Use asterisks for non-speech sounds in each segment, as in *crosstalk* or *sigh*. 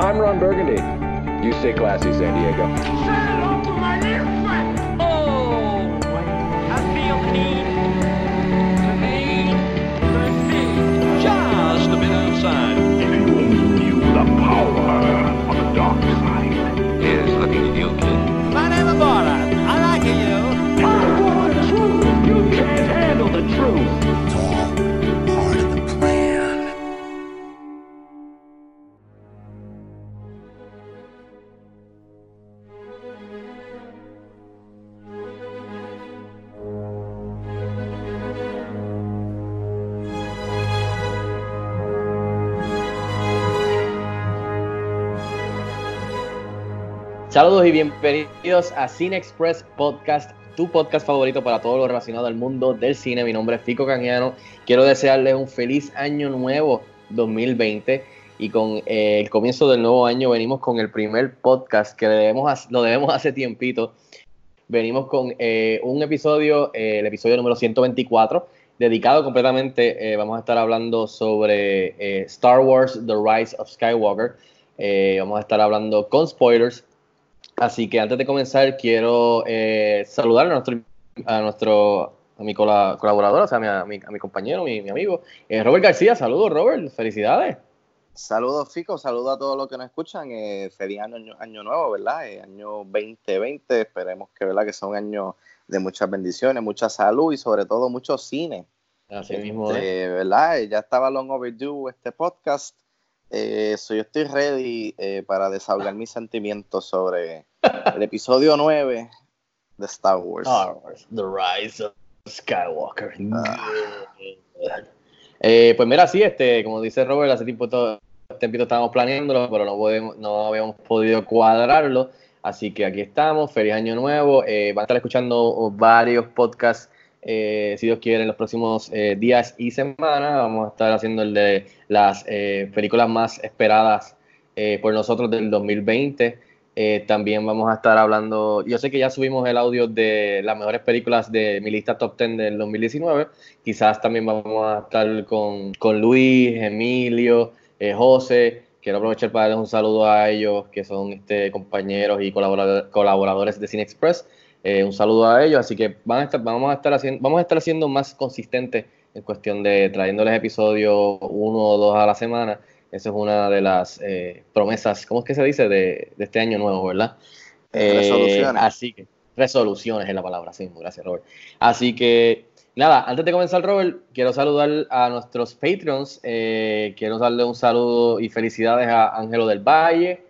I'm Ron Burgundy. You stay classy, San Diego. Oh, I feel Saludos y bienvenidos a Cine Express Podcast, tu podcast favorito para todo lo relacionado al mundo del cine. Mi nombre es Fico Cañano. Quiero desearles un feliz año nuevo 2020 y con eh, el comienzo del nuevo año venimos con el primer podcast que debemos, lo debemos hace tiempito. Venimos con eh, un episodio, eh, el episodio número 124, dedicado completamente, eh, vamos a estar hablando sobre eh, Star Wars, The Rise of Skywalker. Eh, vamos a estar hablando con spoilers. Así que antes de comenzar, quiero eh, saludar a nuestro, a nuestro a mi cola- colaborador, o sea, a mi, a mi- a mi compañero, mi, mi amigo, eh, Robert García. Saludos, Robert. Felicidades. Saludos, Fico, saludos a todos los que nos escuchan. Eh, feliz año, año nuevo, ¿verdad? Eh, año 2020. Esperemos que, ¿verdad? que sea un año de muchas bendiciones, mucha salud y sobre todo mucho cine. Así mismo. Este, ¿verdad? Eh, Ya estaba long overdue este podcast. Eh, so yo estoy ready para desahogar mis sentimientos sobre el episodio 9 de Star Wars. Star Wars, The Rise of Skywalker. Ah. Eh, pues mira, sí, este, como dice Robert, hace tiempo todo, tiempito estábamos planeándolo, pero no, podemos, no habíamos podido cuadrarlo. Así que aquí estamos, feliz año nuevo. Eh, van a estar escuchando varios podcasts, eh, si Dios quiere, en los próximos eh, días y semanas. Vamos a estar haciendo el de las eh, películas más esperadas por nosotros del 2020. Eh, también vamos a estar hablando, yo sé que ya subimos el audio de las mejores películas de mi lista top 10 del 2019. Quizás también vamos a estar con, con Luis, Emilio, eh, José. Quiero aprovechar para darles un saludo a ellos, que son este, compañeros y colaborador- colaboradores de Cine Express. Eh, un saludo a ellos, así que van a estar, vamos, a estar haciendo, vamos a estar haciendo más consistentes en cuestión de trayéndoles episodios uno o dos a la semana. Esa es una de las eh, promesas, ¿cómo es que se dice? De, de este año nuevo, ¿verdad? Eh, Resoluciones. Así que, resoluciones es la palabra, sí, gracias Robert. Así que, nada, antes de comenzar Robert, quiero saludar a nuestros Patreons, eh, quiero darle un saludo y felicidades a Ángelo del Valle,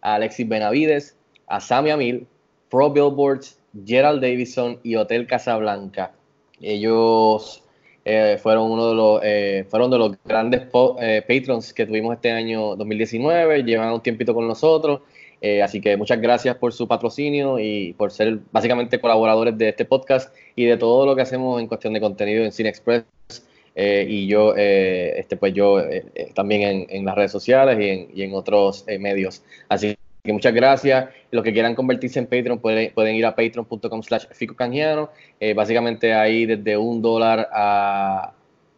a Alexis Benavides, a Sammy Amil, Pro Billboards, Gerald Davison y Hotel Casablanca. Ellos eh, fueron uno de los eh, fueron de los grandes eh, patrons que tuvimos este año 2019, llevan un tiempito con nosotros, eh, así que muchas gracias por su patrocinio y por ser básicamente colaboradores de este podcast y de todo lo que hacemos en cuestión de contenido en Cine Express eh, y yo eh, este pues yo también en, en las redes sociales y en, y en otros medios. Así que muchas gracias los que quieran convertirse en Patreon pueden, ir a patreon.com slash fico eh, básicamente ahí desde un dólar a,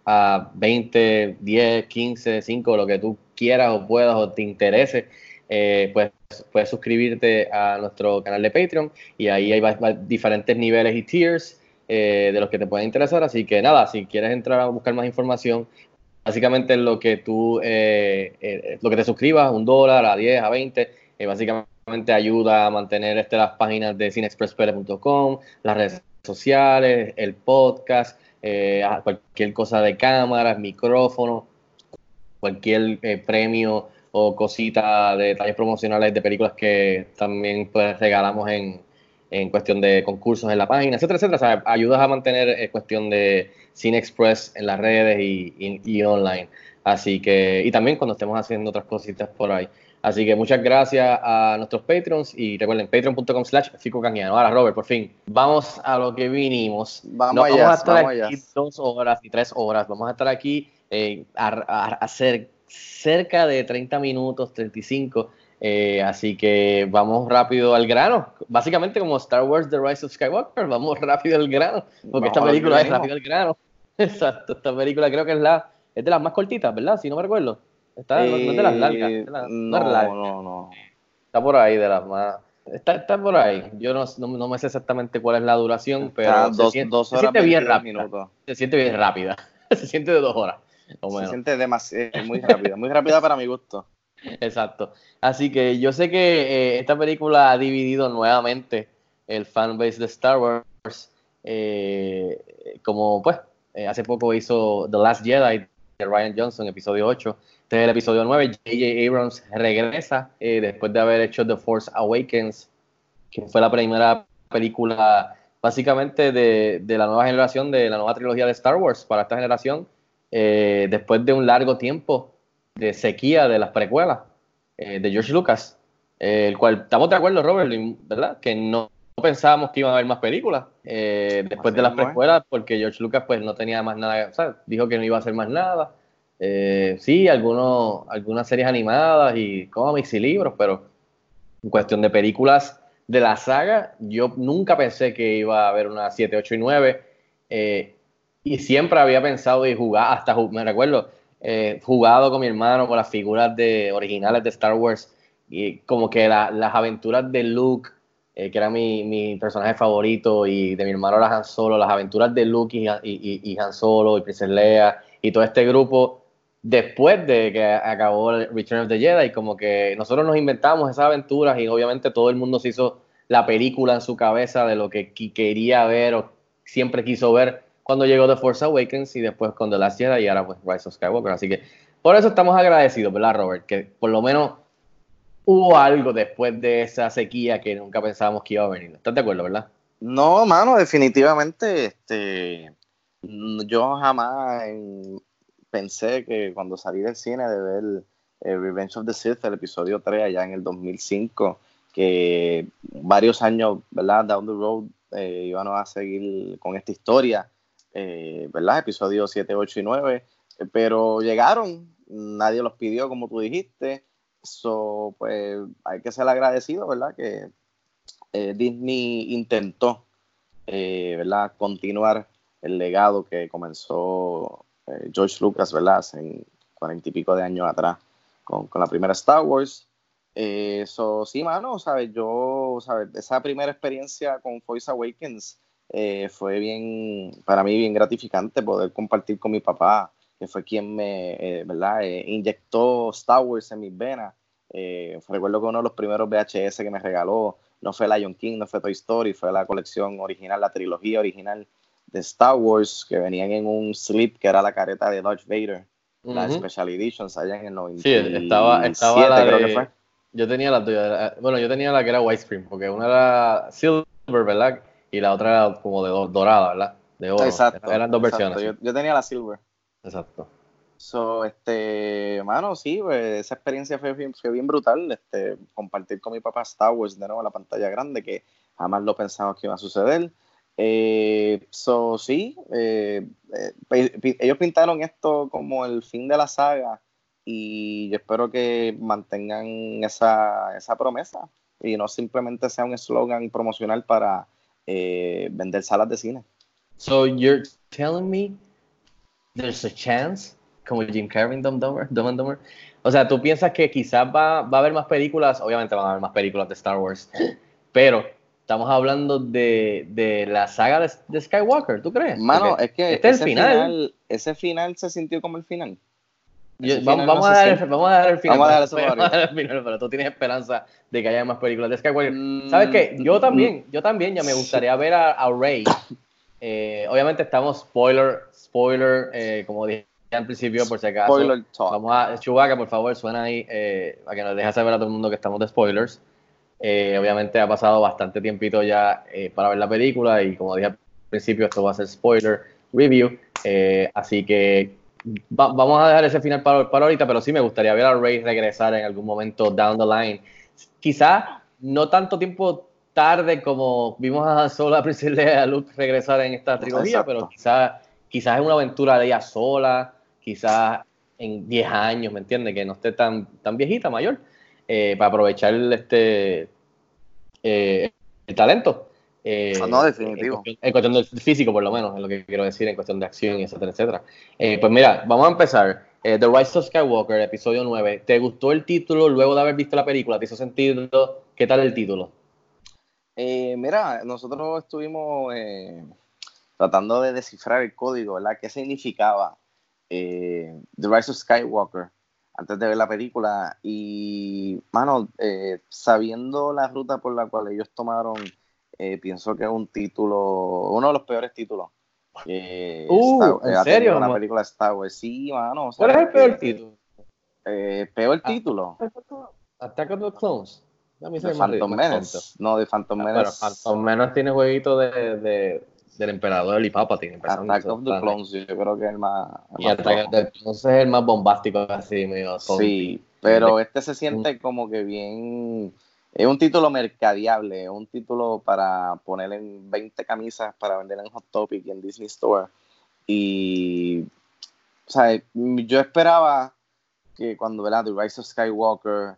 a 20, 10, 15, 5, lo que tú quieras o puedas o te interese, eh, pues puedes suscribirte a nuestro canal de Patreon y ahí hay diferentes niveles y tiers eh, de los que te pueden interesar. Así que nada, si quieres entrar a buscar más información, básicamente lo que tú, eh, lo que te suscribas, un dólar, a 10, a 20, eh, básicamente ayuda a mantener este, las páginas de cinexpresspr.com, las redes sociales, el podcast, eh, cualquier cosa de cámaras, micrófono, cualquier eh, premio o cosita de detalles promocionales de películas que también pues regalamos en, en cuestión de concursos en la página, etcétera, etcétera. O sea, ayudas a mantener eh, cuestión de Cine Express en las redes y, y- y online. Así que, y también cuando estemos haciendo otras cositas por ahí. Así que muchas gracias a nuestros Patrons y recuerden, patreon.com slash Fico Canjiano. Ahora, Robert, por fin, vamos a lo que vinimos. Vamos No allá, vamos a estar vamos aquí allá. dos horas y tres horas. Vamos a estar aquí eh, a, hacer cerca de 30 minutos, 35. eh, así que vamos rápido al grano. Básicamente como Star Wars The Rise of Skywalker, vamos rápido al grano. Porque Vamos esta película es rápido al grano. *laughs* Exacto, esta película creo que es la es de las más cortitas, ¿verdad? Si no me recuerdo. Está, no, no es de las largas. Eh, de no, no, es larga. no, no. Está por ahí, de las más. Está, está por ahí. Yo no, no, no me sé exactamente cuál es la duración, pero Está se dos, siente, dos se horas siente bien 22 rápida. Se siente bien rápida. *laughs* se siente de dos horas. o Se siente demasiado, muy rápida, muy rápida para mi gusto. Exacto. Así que yo sé que eh, esta película ha dividido nuevamente el fanbase de Star Wars. eh, como pues, eh, hace poco hizo The Last Jedi de Ryan Johnson, episodio 8. Este es el episodio 9. J.J. Abrams regresa eh, después de haber hecho The Force Awakens, que fue la primera película básicamente de, de la nueva generación, de la nueva trilogía de Star Wars para esta generación, eh, después de un largo tiempo de sequía de las precuelas eh, de George Lucas, eh, el cual estamos de acuerdo, Robert, ¿verdad? Que no pensábamos que iban a haber más películas eh, después de las precuelas, porque George Lucas pues no tenía más nada, o sea, dijo que no iba a hacer más nada. Eh, sí, algunos, algunas series animadas y cómics y libros, pero en cuestión de películas de la saga, yo nunca pensé que iba a haber una 7, 8 y 9. eh, y siempre había pensado y jugar, hasta me recuerdo, eh, jugado con mi hermano con las figuras de, originales de Star Wars y como que la- las aventuras de Luke, que era mi, personaje favorito, y de mi hermano era Han Solo, las aventuras de Luke y- y Han Solo y Princess Leia y todo este grupo después de que acabó Return of the Jedi, como que nosotros nos inventamos esas aventuras y obviamente todo el mundo se hizo la película en su cabeza de lo que quería ver o siempre quiso ver cuando llegó The Force Awakens y después con The Last Jedi y ahora pues Rise of Skywalker. Así que por eso estamos agradecidos, ¿verdad, Robert? Que por lo menos hubo algo después de esa sequía que nunca pensábamos que iba a venir. ¿Estás de acuerdo, verdad? No, mano, definitivamente, este, yo jamás en- pensé que cuando salí del cine de ver eh, Revenge of the Sith, el episodio 3, allá en el 2005, que varios años, ¿verdad? Down the road, eh, íbamos a seguir con esta historia, eh, ¿verdad? Episodios 7, 8 y 9, eh, pero llegaron, nadie los pidió, como tú dijiste, so, pues hay que ser agradecido, ¿verdad? Que Disney intentó, ¿verdad? Continuar el legado que comenzó eh, George Lucas, ¿verdad? Hace cuarenta y pico de años atrás con, con la primera Star Wars. Eh, Eso sí, mano, ¿sabes? Yo, ¿sabes? Esa primera experiencia con Force Awakens eh, fue bien, para mí, bien gratificante poder compartir con mi papá, que fue quien me, eh, ¿verdad? Eh, inyectó Star Wars en mis venas. Eh, recuerdo que uno de los primeros VHS que me regaló no fue Lion King, no fue Toy Story, fue la colección original, la trilogía original de Star Wars, que venían en un slip que era la careta de Darth Vader, la. Special Editions allá en el 90. Sí, estaba, estaba la creo de- que fue. Yo tenía la tuya. Bueno, yo tenía la que era widescreen, porque una era silver, ¿verdad? Y la otra era como de do- dorada, ¿verdad? De oro. Exacto. Eran dos exacto. versiones. Yo, yo tenía la Silver. Exacto. So, este, mano, sí, pues, esa experiencia fue bien, fue bien brutal, este, compartir con mi papá Star Wars de nuevo en la pantalla grande, que jamás lo pensamos que iba a suceder. Eh, so, sí, eh, eh, ellos pintaron esto como el fin de la saga y yo espero que mantengan esa, esa promesa y no simplemente sea un eslogan promocional para eh, vender salas de cine. So you're telling me there's a chance, como Jim Carrey Dumb, Dumber, Dumb and Dumber. O sea, tú piensas que quizás va, va a haber más películas, obviamente van a haber más películas de Star Wars, pero estamos hablando de, de la saga de, de Skywalker, ¿tú crees? Mano, Porque es que este es ese el final. ese final se sintió como el final. Yo- vamos, vamos no a dar, vamos a dar el final. Vamos a dar eso *laughs* para el final, pero tú tienes esperanza de que haya más películas de Skywalker. Mm, ¿Sabes qué? Yo también, yo también ya me gustaría ver a, a Rey. Eh, obviamente estamos spoiler, spoiler, eh, como dije al principio, por si acaso. Spoiler talk. Vamos a, Chewbacca, por favor, suena ahí eh, para que nos deje saber a todo el mundo que estamos de spoilers. Eh, obviamente ha pasado bastante tiempito ya eh, para ver la película y como dije al principio, esto va a ser spoiler review. Eh, así que va- vamos a dejar ese final para, para ahorita, pero sí me gustaría ver a Rey regresar en algún momento down the line. Quizá no tanto tiempo tarde como vimos a Solo, a Princess Leia y a Luke regresar en esta trilogía, Exacto. pero quizás quizás es una aventura de ella sola, quizás en 10 años, ¿me entiendes? Que no esté tan, tan viejita, mayor, eh, para aprovechar este eh, el talento. Eh, no, definitivo. En cuestión, en cuestión del físico, por lo menos, es lo que quiero decir, en cuestión de acción, etcétera, etcétera. Eh, pues mira, vamos a empezar. Eh, The Rise of Skywalker, episodio 9. ¿Te gustó el título luego de haber visto la película? ¿Te hizo sentido? ¿Qué tal el título? Mira, nosotros estuvimos tratando de descifrar el código, ¿verdad? ¿Qué significaba The Rise of Skywalker antes de ver la película? Y, mano, eh, sabiendo la ruta por la cual ellos tomaron, eh, pienso que es un título, uno de los peores títulos. que Uh, Star- ¿en tenido serio? Una película de Star Wars. Sí, mano. o sea, ¿Cuál es el peor título? eh, peor Ah. título. Attack of the Clones. De Phantom Menace. No, de Phantom Ah, Menace. Pero Phantom Menace tiene jueguito de, de- del emperador y Palpatine. Attack of the Clones, yo creo que es el más. el Y más of the Clones es el más bombástico, así medio Sí, pero este se siente como que bien. Es un título mercadiable, es un título para poner en 20 camisas para vender en Hot Topic y en Disney Store. Y. O sea, yo esperaba que cuando ¿verdad? The Rise of Skywalker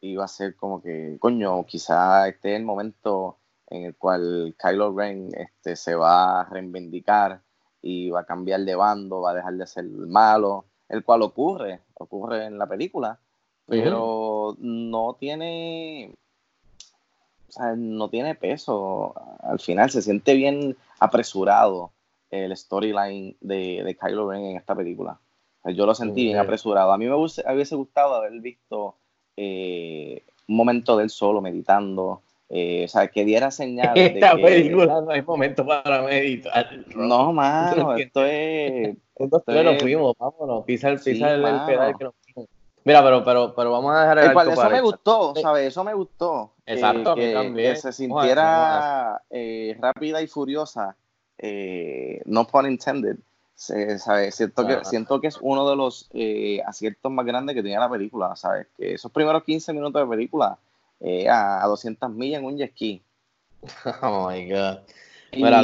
iba a ser como que, coño, quizá este es el momento en el cual Kylo Ren este, se va a reivindicar y va a cambiar de bando, va a dejar de ser malo, el cual ocurre, ocurre en la película, pero no tiene, o sea, no tiene peso. Al final se siente bien apresurado el storyline de, de Kylo Ren en esta película. O sea, yo lo sentí bien apresurado. A mí me hubiese, hubiese gustado haber visto eh, un momento del solo meditando. Eh, o sea, que diera señal *laughs* de Esta que... película no hay momento para meditar. No, mano, *laughs* esto es... *laughs* Esto nos es- fuimos, vámonos, pisa el, Sí, pisa el, el pedal que nos fuimos. Mira, pero, pero, pero vamos a dejar el cual, eso para me esto. gustó. ¿sabes? Eso me gustó. que- Exacto, a mí que, también. que se sintiera eh, rápida y furiosa, eh, no pun intended. Se- ¿sabes? Siento, que, Ajá. siento que es uno de los eh, aciertos más grandes que tenía la película, ¿sabes? Que esos primeros 15 minutos de película eh, a, a 200 millas en un jet ski. *laughs* Oh my god. Y- Mira,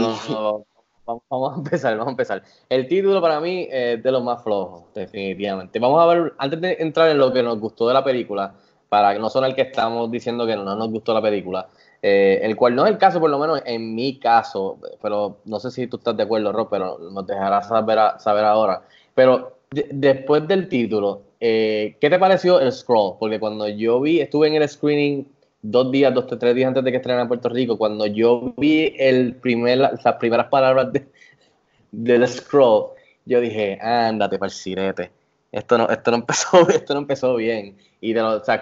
vamos, vamos a empezar, vamos a empezar. El título para mí es de los más flojos, definitivamente. Vamos a ver, antes de entrar en lo que nos gustó de la película, para que no son el que estamos diciendo que no nos gustó la película, eh, el cual no es el caso, por lo menos en mi caso, pero no sé si tú estás de acuerdo, Rob, pero nos dejarás saber, a- saber ahora. Pero de- después del título, eh, ¿qué te pareció el scroll? Porque cuando yo vi, estuve en el screening dos días, dos, tres días antes de que estrenara en Puerto Rico, cuando yo vi las primeras palabras de- del scroll, yo dije, ándate para. Esto no, esto no empezó, *laughs* esto no empezó bien. Y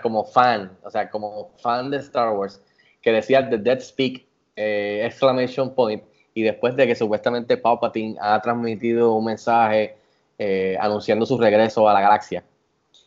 como fan, o sea, como fan de Star Wars, que decía The Dead Speak, eh, exclamation point, y después de que supuestamente Palpatine ha transmitido un mensaje eh, anunciando su regreso a la galaxia.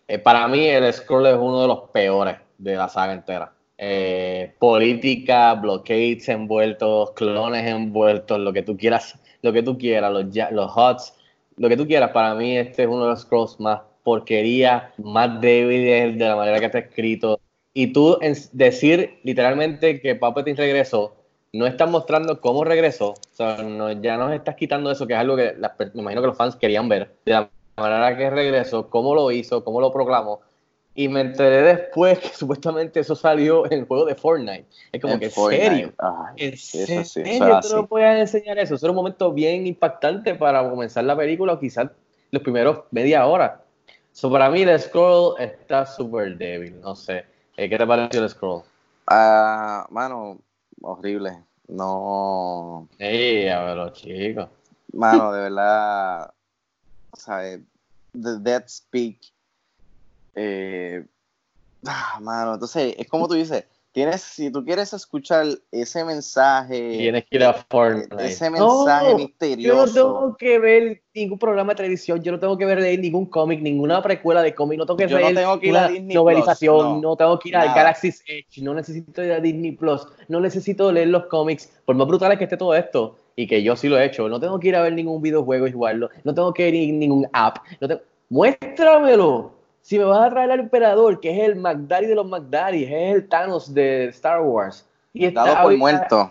Eh, para mí el scroll es uno de los peores de la saga entera. Eh, política, blockades envueltos, clones envueltos, lo que tú quieras, lo que tú quieras, los, los HUDs, lo que tú quieras. Para mí este es uno de los scrolls más porquería, más débiles de la manera que está escrito. Y tú en- decir literalmente que Palpatine regresó, no estás mostrando cómo regresó, o sea, no- ya nos estás quitando eso, que es algo que me imagino que los fans querían ver, manera que regresó, cómo lo hizo, cómo lo proclamó. Y me enteré después que *laughs* supuestamente eso salió en el juego de Fortnite. Es como en que, ¿en Fortnite. serio? Ay, ¿En eso sí, eso serio es tú así. no puedes enseñar eso? Eso era un momento bien impactante para comenzar la película o quizás los primeros media hora. So, para mí el scroll está súper débil, no sé. Eh, ¿Qué te pareció el scroll? Ah, mano, horrible. No, Ey, a ver, chicos. mano, de verdad, ¿sabes? The Dead Speak. Eh, ah, mano, entonces, es como tú dices, tienes, si tú quieres escuchar ese mensaje, Tienes que ir a Fortnite. ese mensaje No, Yo no misterioso. tengo que ver ningún programa de televisión, yo no tengo que ver leer ningún cómic, ninguna precuela de cómic, no tengo que Yo no ver tengo que ir a una Disney novelización, Plus, no, no, tengo que ir a nada. Galaxy's Edge, no necesito ir a Disney Plus, no necesito leer los cómics, por más brutales que esté todo esto, y que yo sí lo he hecho, no tengo que ir a ver ningún videojuego y jugarlo, no tengo que ir a ningún app, no tengo- muéstramelo. Si me vas a traer al emperador, que es el McDaddy de los McDaddy, es el Thanos de Star Wars. Y está Dado por muerto.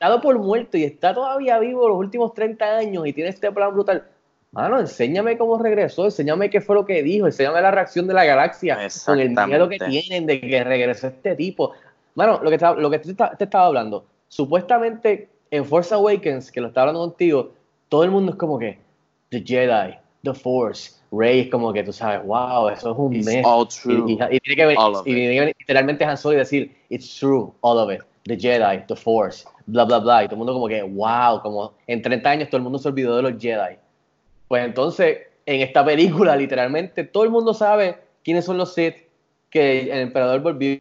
dado por muerto y está todavía vivo los últimos 30 años y tiene este plan brutal. Mano, enséñame cómo regresó, enséñame qué fue lo que dijo, enséñame la reacción de la galaxia con el miedo que tienen de que regresó este tipo. Mano, lo que, estaba- lo que te, te estaba hablando, supuestamente en Force Awakens, que lo estaba hablando contigo, todo el mundo es como que The Jedi, The Force, Rey es como que tú sabes, wow, eso es un It's mes. all true. y- y tiene que venir, All of y tiene que venir literalmente Han Solo y decir, it's true, all of it. The Jedi, The Force, bla, bla, bla. Y todo el mundo como que, wow, como en 30 años todo el mundo se olvidó de los Jedi. Pues entonces, en esta película, *laughs* literalmente, todo el mundo sabe quiénes son los Sith, que el emperador volvió,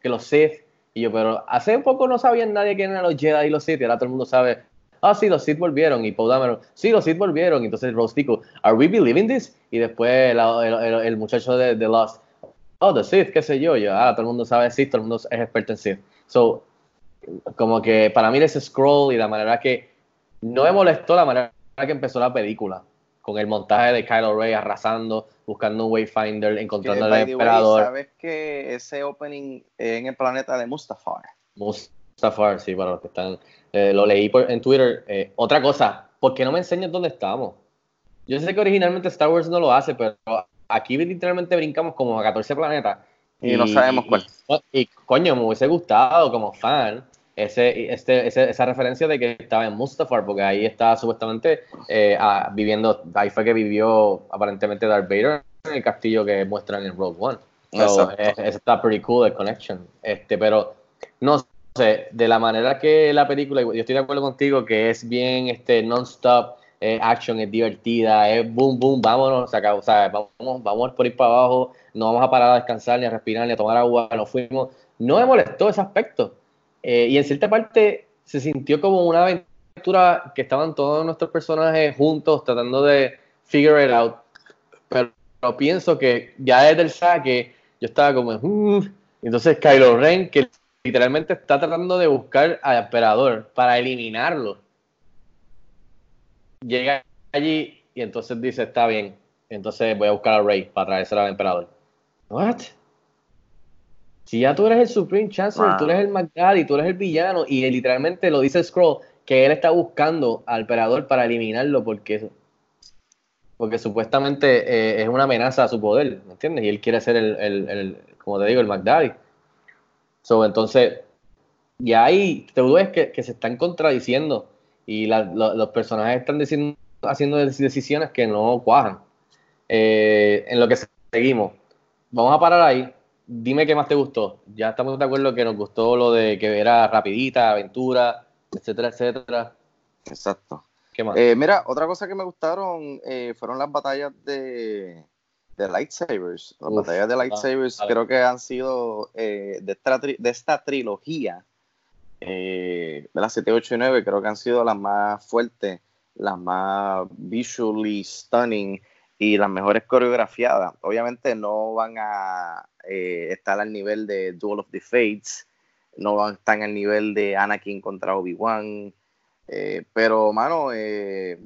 que los Sith. Y yo, pero hace un poco no sabían nadie quién eran los Jedi y los Sith, y ahora todo el mundo sabe, ah, sí, los Sith volvieron. Y Paul Dameron, sí, los Sith volvieron. Y entonces Rostico, ¿are we believing this? Y después el muchacho de, de Lost, oh, the Sith, qué sé yo. Yo, ah, todo el mundo sabe Sith, todo el mundo es experto en Sith. So, como que para mí ese scroll y la manera que no me molestó la manera que empezó la película con el montaje de Kylo Ray arrasando, buscando un Wayfinder, encontrando al emperador. ¿Sabes que ese opening en el planeta de Mustafar? Mustafar, sí, para los que están. eh, lo leí por- en Twitter. Eh, otra cosa, ¿por qué no me enseñas dónde estamos? Yo sé que originalmente Star Wars no lo hace, pero aquí literalmente brincamos como a 14 planetas. Y no sabemos cuál. Y, y, coño, me hubiese gustado como fan ese, este, ese- esa referencia de que estaba en Mustafar, porque ahí estaba supuestamente eh, viviendo, ahí fue que vivió aparentemente Darth Vader en el castillo que muestran en Rogue One. So, está pretty cool, el connection. Este, pero no sé, de la manera que la película, yo estoy de acuerdo contigo que es bien este, non-stop, eh, action, es divertida, es boom, boom, vámonos, se acabó, o sea, vamos, vamos por ir para abajo, no vamos a parar a descansar, ni a respirar, ni a tomar agua, nos fuimos. No me molestó ese aspecto. Eh, y en cierta parte se sintió como una aventura que estaban todos nuestros personajes juntos tratando de figure it out. Pero, pienso que ya desde el saque yo estaba como, "Mm". entonces Kylo Ren, que literalmente está tratando de buscar al emperador para eliminarlo, llega allí y entonces dice, está bien, entonces voy a buscar a Rey para traérselo al emperador. What? Si ya tú eres el Supreme Chancellor, Wow. tú eres el McDaddy, tú eres el villano, y literalmente lo dice Scroll, que él está buscando al emperador para eliminarlo porque, porque supuestamente eh, es una amenaza a su poder, ¿me entiendes? Y él quiere ser el, el- el- como te digo, el McDaddy. So, entonces, y ahí te ves que, que se están contradiciendo y la- lo- los personajes están diciendo, haciendo dec- decisiones que no cuajan. Eh, en lo que seguimos, vamos a parar ahí. Dime qué más te gustó. Ya estamos de acuerdo que nos gustó lo de que era rapidita, aventura, etcétera, etcétera. Exacto. ¿Qué más? Eh, mira, otra cosa que me gustaron eh, fueron las batallas de, de lightsabers. Las Uf, batallas de lightsabers vale. creo que han sido eh, de, esta, tri- de esta trilogía, eh, de las 7, 8 y 9, creo que han sido las más fuertes, las más visually stunning y las mejores coreografiadas. Obviamente no van a eh, estar al nivel de Duel of the Fates, no van a estar al nivel de Anakin contra Obi-Wan. Eh, pero, mano, eh,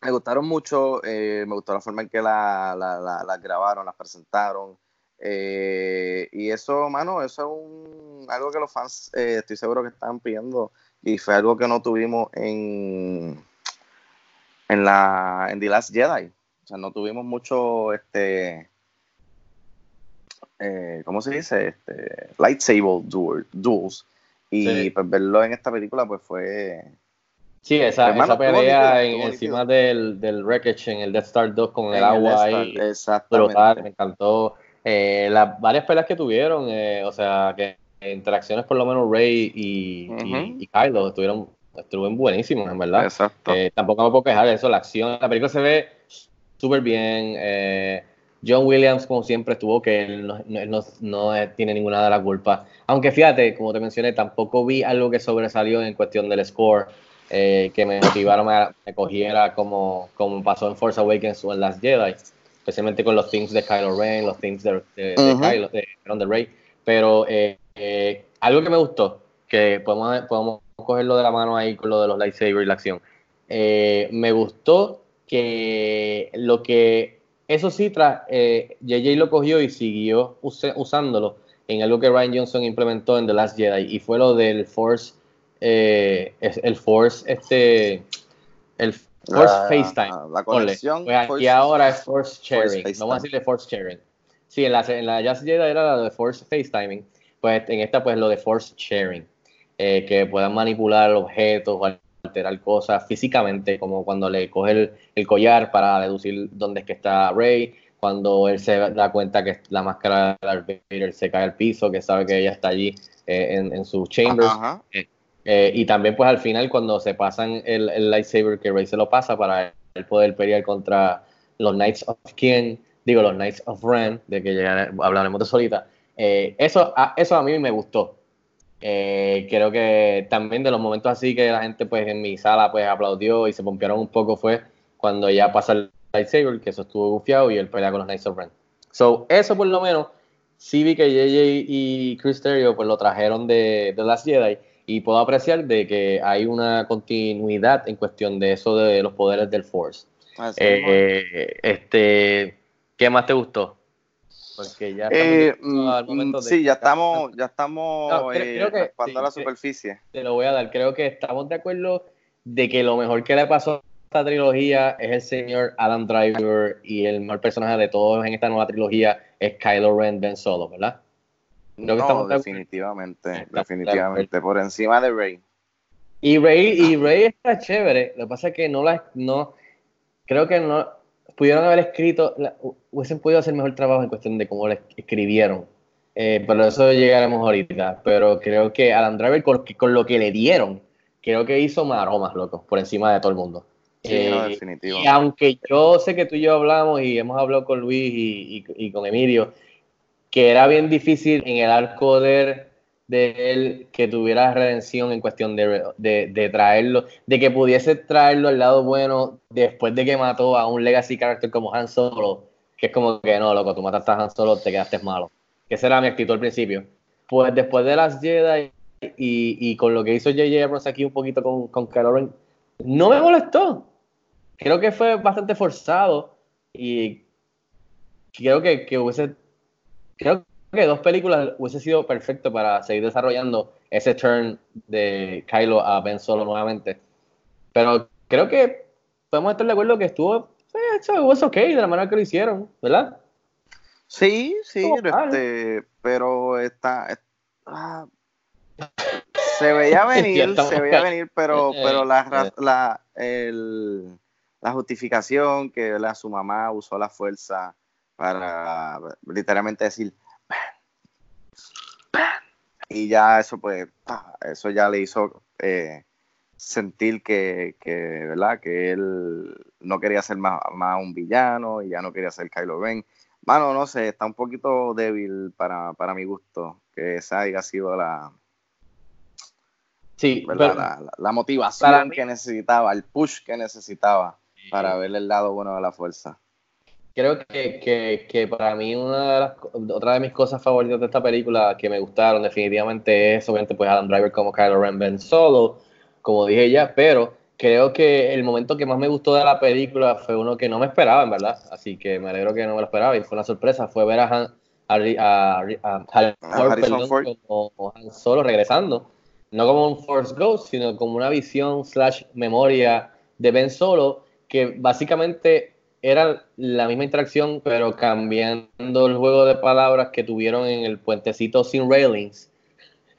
me gustaron mucho, me gustó la forma en que la, la- la- las grabaron, las presentaron. y eso, mano, eso es un, algo que los fans estoy seguro que están pidiendo y fue algo que no tuvimos en, en, la, en The Last Jedi. O sea, no tuvimos mucho, este, eh, ¿cómo se dice? Este, lightsaber duel- duels. Y Sí. pues verlo en esta película pues fue sí, esa, hermano, esa pelea en- encima del, del wreckage en el Death Star 2 con el en el agua Death ahí. Brutal, me encantó. Eh, las varias peleas que tuvieron, eh, o sea, que interacciones por lo menos Rey y, y- Ujú. y Kylo estuvieron, estuvieron buenísimos, en verdad. Exacto. Eh, tampoco me puedo quejar de eso, la acción, la película se ve súper bien. eh, John Williams, como siempre, estuvo que él no, no- no- no, eh, tiene ninguna de la culpa. Aunque fíjate, como te mencioné, tampoco vi algo que sobresalió en cuestión del score, eh, que me motivaron a me cogiera como, como pasó en Force Awakens o en Last Jedi, especialmente con los themes de Kylo Ren, los themes de, de. Kylo, de, Rey. Pero eh, eh, algo que me gustó, que podemos, podemos cogerlo de la mano ahí con lo de los lightsabers y la acción. Me gustó que lo que, eso sí, tras, eh, JJ lo cogió y siguió use- usándolo en algo que Ryan Johnson implementó en The Last Jedi y fue lo del Force, eh, el Force, este, el Force La- FaceTime. La conexión. Pues aquí Force- ahora es Force Sharing. FaceTime. Vamos a decirle Force Sharing. Sí, en la, en la Just Jedi era la de Force FaceTiming. Pues en esta, pues lo de Force Sharing. eh, que puedan manipular objetos o alterar cosas físicamente, como cuando le coge el, el collar para deducir dónde es que está Rey, cuando él se da cuenta que la máscara de Darth Vader se cae al piso, que sabe que ella está allí eh, en, en sus chambers. Ajá. Eh, y también pues al final cuando se pasan el, el lightsaber que Rey se lo pasa para él poder pelear contra los Knights of King, digo los Knights of Ren, de que ya hablaremos de solita, eh, eso, a, eso a mí me gustó. Eh, creo que también de los momentos así que la gente pues en mi sala pues aplaudió y se pompearon un poco fue cuando ya pasa el lightsaber, que eso estuvo gufiado y él pelea con los Knights of Ren. So, eso por lo menos, sí vi que JJ y Chris Terrio pues lo trajeron de, de Last Jedi y puedo apreciar de que hay una continuidad en cuestión de eso de los poderes del Force. Así. Eh, este, ¿qué más te gustó? Porque ya estamos Eh, mm, momento de- sí, ya estamos, ya estamos No, creo- eh, creo que- sí, la superficie. Te lo voy a dar. Creo que estamos de acuerdo de que lo mejor que le pasó a esta trilogía es el señor Adam Driver y el mejor personaje de todos en esta nueva trilogía es Kylo Ren Ben Solo, ¿verdad? Creo que No, de definitivamente, Está definitivamente, por encima de Rey. Y Rey, y Rey está chévere. Lo que pasa es que no la no creo que no pudieron haber escrito, la- hu- hubiesen podido hacer mejor trabajo en cuestión de cómo la escribieron. Eh, pero eso llegaremos ahorita. Pero creo que Adam Driver, con, con lo que le dieron, creo que hizo maromas, loco, por encima de todo el mundo. Sí, no, Eh, definitivo. y aunque yo sé que tú y yo hablamos y hemos hablado con Luis y, y- y con Emilio, que era bien difícil en el arco de, de él que tuviera redención en cuestión de, de- de traerlo, de que pudiese traerlo al lado bueno después de que mató a un legacy character como Han Solo, que es como que no, loco, tú mataste a Han Solo, te quedaste malo. Que esa era mi actitud al principio. Pues después de las Jedi y, y con lo que hizo J.J. Abrams aquí un poquito con, con Kylo no me molestó. Creo que fue bastante forzado y creo que, que hubiese que dos películas hubiese sido perfecto para seguir desarrollando ese turn de Kylo a Ben Solo nuevamente. Pero creo que podemos estar de acuerdo que estuvo, eh, eso was ok de la manera que lo hicieron, ¿verdad? Sí, sí, este, pero está, es- ah, se veía *laughs* venir, se veía venir, pero, *laughs* Eh, pero la, eh. la, el- la justificación que ¿verdad? su mamá usó la fuerza para literalmente decir Y ya eso pues, eso ya le hizo eh, sentir que, que, ¿verdad? que él no quería ser más, más un villano y ya no quería ser Kylo Ren. Mano, no sé, está un poquito débil para, para mi gusto que esa haya sido la, Sí, pero- la, la- la motivación mí- que necesitaba, el push que necesitaba para ver el lado bueno de la fuerza. Creo que, que, que para mí una de las, otra de mis cosas favoritas de esta película que me gustaron definitivamente es obviamente pues Adam Driver como Kylo Ren Ben Solo, como dije ya, pero creo que el momento que más me gustó de la película fue uno que no me esperaba, en verdad, así que me alegro que no me lo esperaba y fue una sorpresa, fue ver a Han, a, a, Ri- a Harrison Ford, Harrison perdón, Ford. como Han Solo regresando, no como un Force Ghost, sino como una visión slash memoria de Ben Solo, que básicamente era la misma interacción, pero cambiando el juego de palabras que tuvieron en el puentecito sin railings,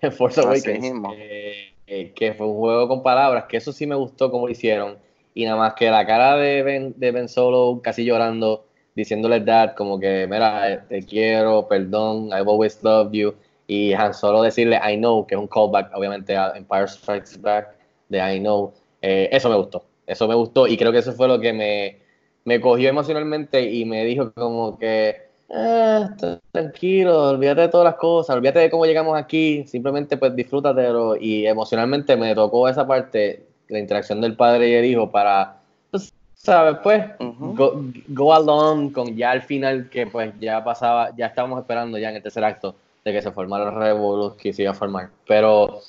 en Force Awakens, eh, eh, que fue un juego con palabras, que eso sí me gustó como lo hicieron, y nada más que la cara de Ben, de ben Solo casi llorando, diciéndole dad, como que, mira, eh, te quiero, perdón, I've always loved you, y Han Solo decirle I know, que es un callback, obviamente, a Empire Strikes Back, de I know, eh, eso me gustó, eso me gustó, y creo que eso fue lo que me, me cogió emocionalmente y me dijo como que, "Ah, t- tranquilo, olvídate de todas las cosas, olvídate de cómo llegamos aquí, simplemente pues disfrútatelo, y emocionalmente me tocó esa parte, la interacción del padre y el hijo para, pues, ¿sabes? Pues, Ujú. go, go along con ya al final que pues ya pasaba, ya estábamos esperando ya en el tercer acto de que se formara el revolus que se iba a formar. Pero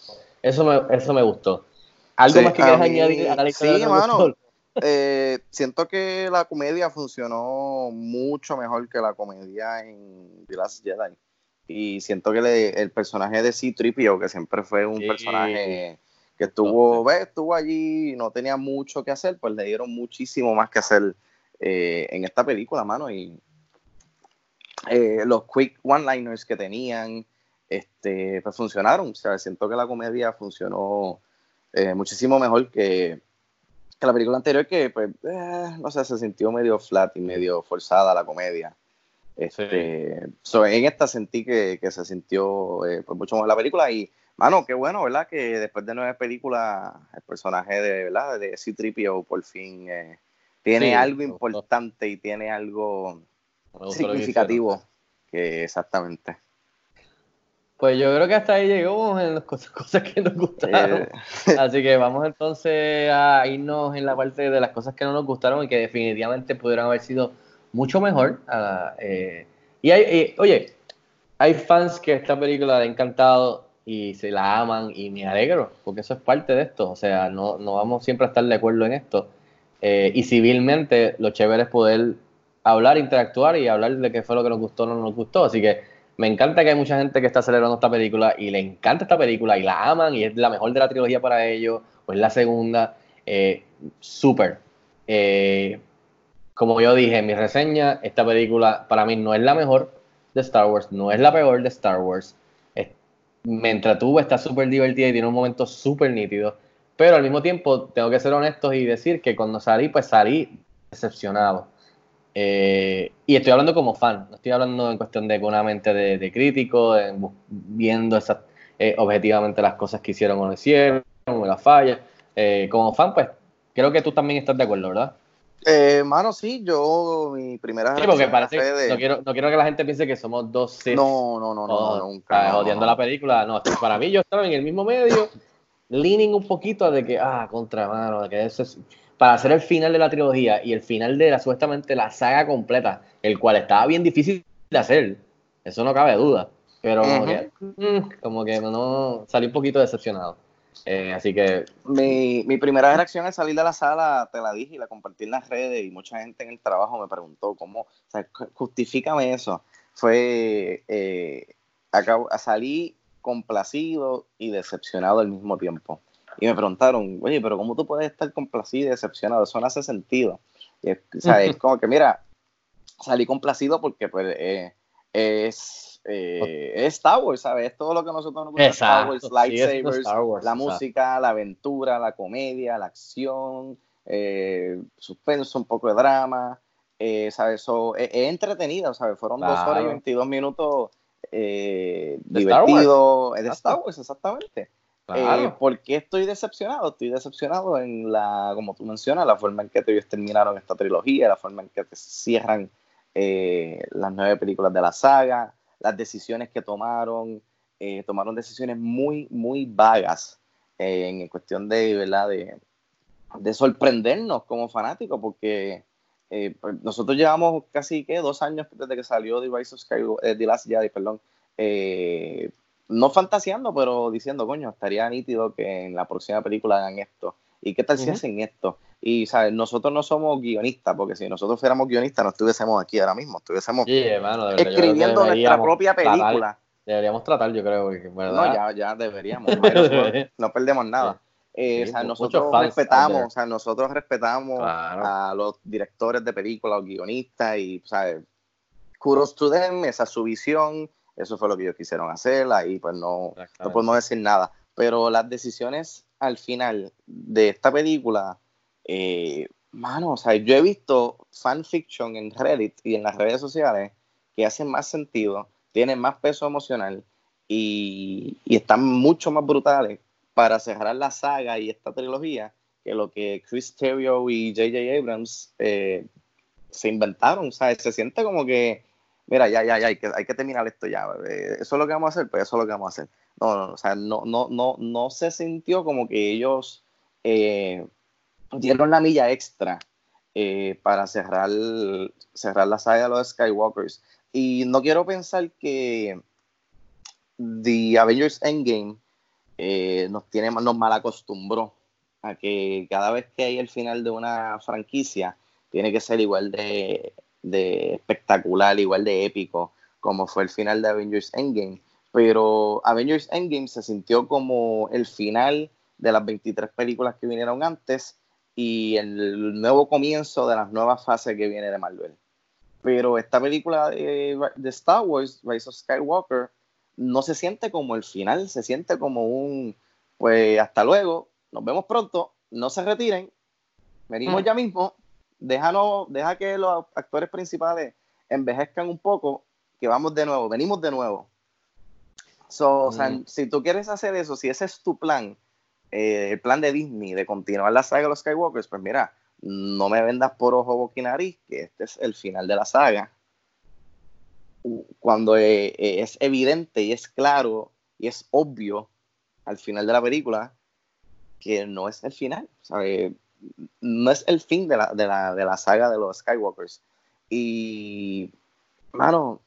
eso me, eso me gustó. ¿Algo Sí, más que quieras añadir a la sí, mano. gustó? Eh, siento que la comedia funcionó mucho mejor que la comedia en The Last Jedi. Y siento que le- el personaje de C-Tripio, que siempre fue un Sí. personaje que estuvo, estuvo allí y no tenía mucho que hacer, pues le dieron muchísimo más que hacer eh, en esta película, mano. Y eh, los quick one-liners que tenían, este, pues funcionaron. O sea, siento que la comedia funcionó muchísimo mejor que, que la película anterior, que, pues, eh, no sé, se sintió medio flat y medio forzada la comedia. Este, so, en esta sentí que, que se sintió eh, pues, mucho mejor la película y, mano, qué bueno, ¿verdad? Que después de nueve películas, el personaje de, ¿verdad? De C-3PO por fin eh, tiene Sí, algo importante y tiene algo significativo. Que exactamente. Pues yo creo que hasta ahí llegamos en las cosas, *laughs* cosas que nos gustaron. Eh, Así que vamos entonces a irnos en la parte de las cosas que no nos gustaron y que definitivamente pudieran haber sido mucho mejor. Eh, y hay, eh, oye, hay fans que esta película le ha encantado y se la aman y me alegro, porque eso es parte de esto. O sea, no, no vamos siempre a estar de acuerdo en esto. Eh, y civilmente, lo chévere es poder hablar, interactuar y hablar de qué fue lo que nos gustó o no nos gustó. Así que me encanta que hay mucha gente que está celebrando esta película y le encanta esta película y la aman y es la mejor de la trilogía para ellos, o es la segunda. Eh, Súper. Eh, como yo dije en mi reseña, esta película para mí no es la mejor de Star Wars, no es la peor de Star Wars. Es- me entretuvo, está súper divertida y tiene un momento súper nítido. Pero al mismo tiempo, tengo que ser honestos y decir que cuando salí, pues salí decepcionado. Eh, y estoy hablando como fan, no estoy hablando en cuestión de una mente de, de crítico, de viendo esas, eh, objetivamente las cosas que hicieron o no hicieron, o las fallas. Eh, como fan, pues creo que tú también estás de acuerdo, ¿verdad? eh, mano, sí, yo mi primera Sí, porque parece de- no quiero, no quiero que la gente piense que somos dos no, no, no, no, nunca. odiando la película. No, para mí yo estaba en el mismo medio, leaning un poquito de que, ah, contra mano, de que eso es para hacer el final de la trilogía y el final de la supuestamente la saga completa, el cual estaba bien difícil de hacer, eso no cabe duda, pero como, que, mm, como que no salí un poquito decepcionado. Eh, así que Mi, mi primera reacción al salir de la sala, te la dije y la compartí en las redes y mucha gente en el trabajo me preguntó cómo, o sea, ju- justifícame eso. Fue, eh, acabo, salí complacido y decepcionado al mismo tiempo. Y me preguntaron, oye, pero ¿cómo tú puedes estar complacido y decepcionado? Eso no hace sentido. Y es, o sea, es como que, mira, salí complacido porque pues eh, es, eh, es Star Wars, ¿sabes? Es todo lo que nosotros nos gusta de Star Wars, Exacto, sí, lightsabers, Star Wars, la exacto. música, la aventura, la comedia, la acción, eh, suspenso, un poco de drama, eh, ¿sabes? So, es, es entretenida, ¿sabes? Fueron dos Claro. horas y 22 minutos eh, De Star Wars. divertidos, es de Exacto. Star Wars, exactamente. Claro. Eh, ¿Por qué estoy decepcionado? Estoy decepcionado en la, como tú mencionas, la forma en que ellos terminaron esta trilogía, la forma en que te cierran eh, las nueve películas de la saga, las decisiones que tomaron, eh, tomaron decisiones muy, muy vagas eh, en cuestión de, ¿verdad? De, de sorprendernos como fanáticos, porque eh, pues, nosotros llevamos casi que dos años desde que salió The Rise of Skywalker, eh, The Last Jedi, perdón, eh, no fantaseando, pero diciendo, coño, estaría nítido que en la próxima película hagan esto. ¿Y qué tal si hacen esto? Y, ¿sabes? Nosotros no somos guionistas, porque si nosotros fuéramos guionistas, no estuviésemos aquí ahora mismo, estuviésemos Sí, hermano, de verdad, yo creo que escribiendo nuestra propia tratar- película. deberíamos tratar, yo creo. No, ya, ya deberíamos. *laughs* no, perdemos nada. Eh, Sí, o sea, nosotros respetamos, o sea, nosotros respetamos Claro. a los directores de películas, los guionistas y, ¿sabes? Kudos to them, esa es su visión, eso fue lo que ellos quisieron hacer, ahí pues no, no podemos decir nada. Pero las decisiones al final de esta película, eh, mano, o sea, yo he visto fanfiction en Reddit y en las redes sociales que hacen más sentido, tienen más peso emocional y, y están mucho más brutales para cerrar la saga y esta trilogía que lo que Chris Terrio y J.J. Abrams eh, se inventaron. O sea, se siente como que, mira, ya, ya, ya, hay que, hay que terminar esto ya. eh, eso es lo que vamos a hacer, pues eso es lo que vamos a hacer. No, no, o sea, no, no, no, no se sintió como que ellos eh, dieron la milla extra eh, para cerrar, cerrar la saga de los Skywalkers. Y no quiero pensar que The Avengers Endgame eh, nos tiene nos mal a que cada vez que hay el final de una franquicia tiene que ser igual de, de espectacular, igual de épico como fue el final de Avengers Endgame. Pero Avengers Endgame se sintió como el final de las 23 películas que vinieron antes y el nuevo comienzo de las nuevas fases que viene de Marvel. Pero esta película de, de Star Wars, Rise of Skywalker, no se siente como el final, se siente como un, pues hasta luego, nos vemos pronto, no se retiren, venimos Mm. ya mismo, déjanos, deja que los actores principales envejezcan un poco, que vamos de nuevo, venimos de nuevo. So, o sea, Mm. si tú quieres hacer eso, si ese es tu plan, eh, el plan de Disney de continuar la saga de los Skywalkers, pues mira, no me vendas por ojo, boca y nariz, que este es el final de la saga. Cuando eh, eh, es evidente y es claro y es obvio al final de la película que no es el final, ¿sabe? No es el fin de la, de, la, de la saga de los Skywalkers. Y, mano,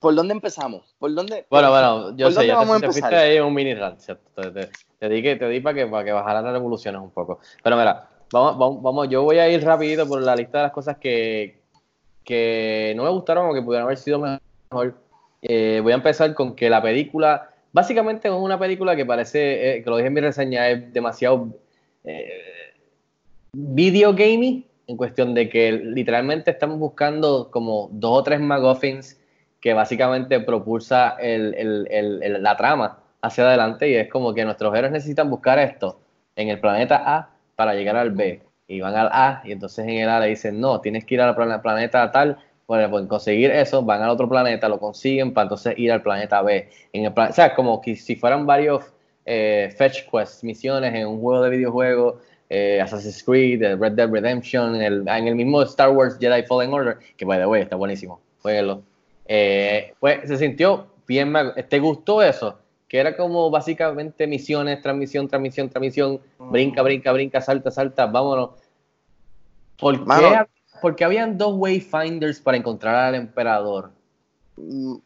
¿por dónde empezamos? ¿Por dónde? Bueno, bueno, yo ¿Por sé, ya vamos a te, te fuiste empezar? ahí un mini rant. Te, te- te di, que, te di para que, para que bajaran las revoluciones un poco. Pero mira, vamos, vamos, vamos, yo voy a ir rapidito por la lista de las cosas que, que no me gustaron o que pudieran haber sido mejor. Eh, voy a empezar con que la película, básicamente es una película que parece, eh, que lo dije en mi reseña, es demasiado eh, videogaming, en cuestión de que literalmente estamos buscando como dos o tres McGuffins que básicamente propulsa el- la trama hacia adelante y es como que nuestros héroes necesitan buscar esto en el planeta A para llegar al B y van al A y entonces en el A le dicen no, tienes que ir al plan- planeta tal para pues, conseguir eso, van al otro planeta, lo consiguen para entonces ir al planeta B. En el plan- o sea, como que si fueran varios eh, fetch quests, misiones en un juego de videojuegos, eh, Assassin's Creed, eh, Red Dead Redemption, en el, en el mismo Star Wars Jedi Fallen Order, que by the way está buenísimo, jueguenlo. Eh, pues se sintió bien, ma- ¿te gustó eso? Que era como básicamente misiones, transmisión, transmisión, transmisión, brinca, brinca, brinca, salta, salta, vámonos. ¿Por qué, porque habían dos wayfinders para encontrar al emperador? Mm,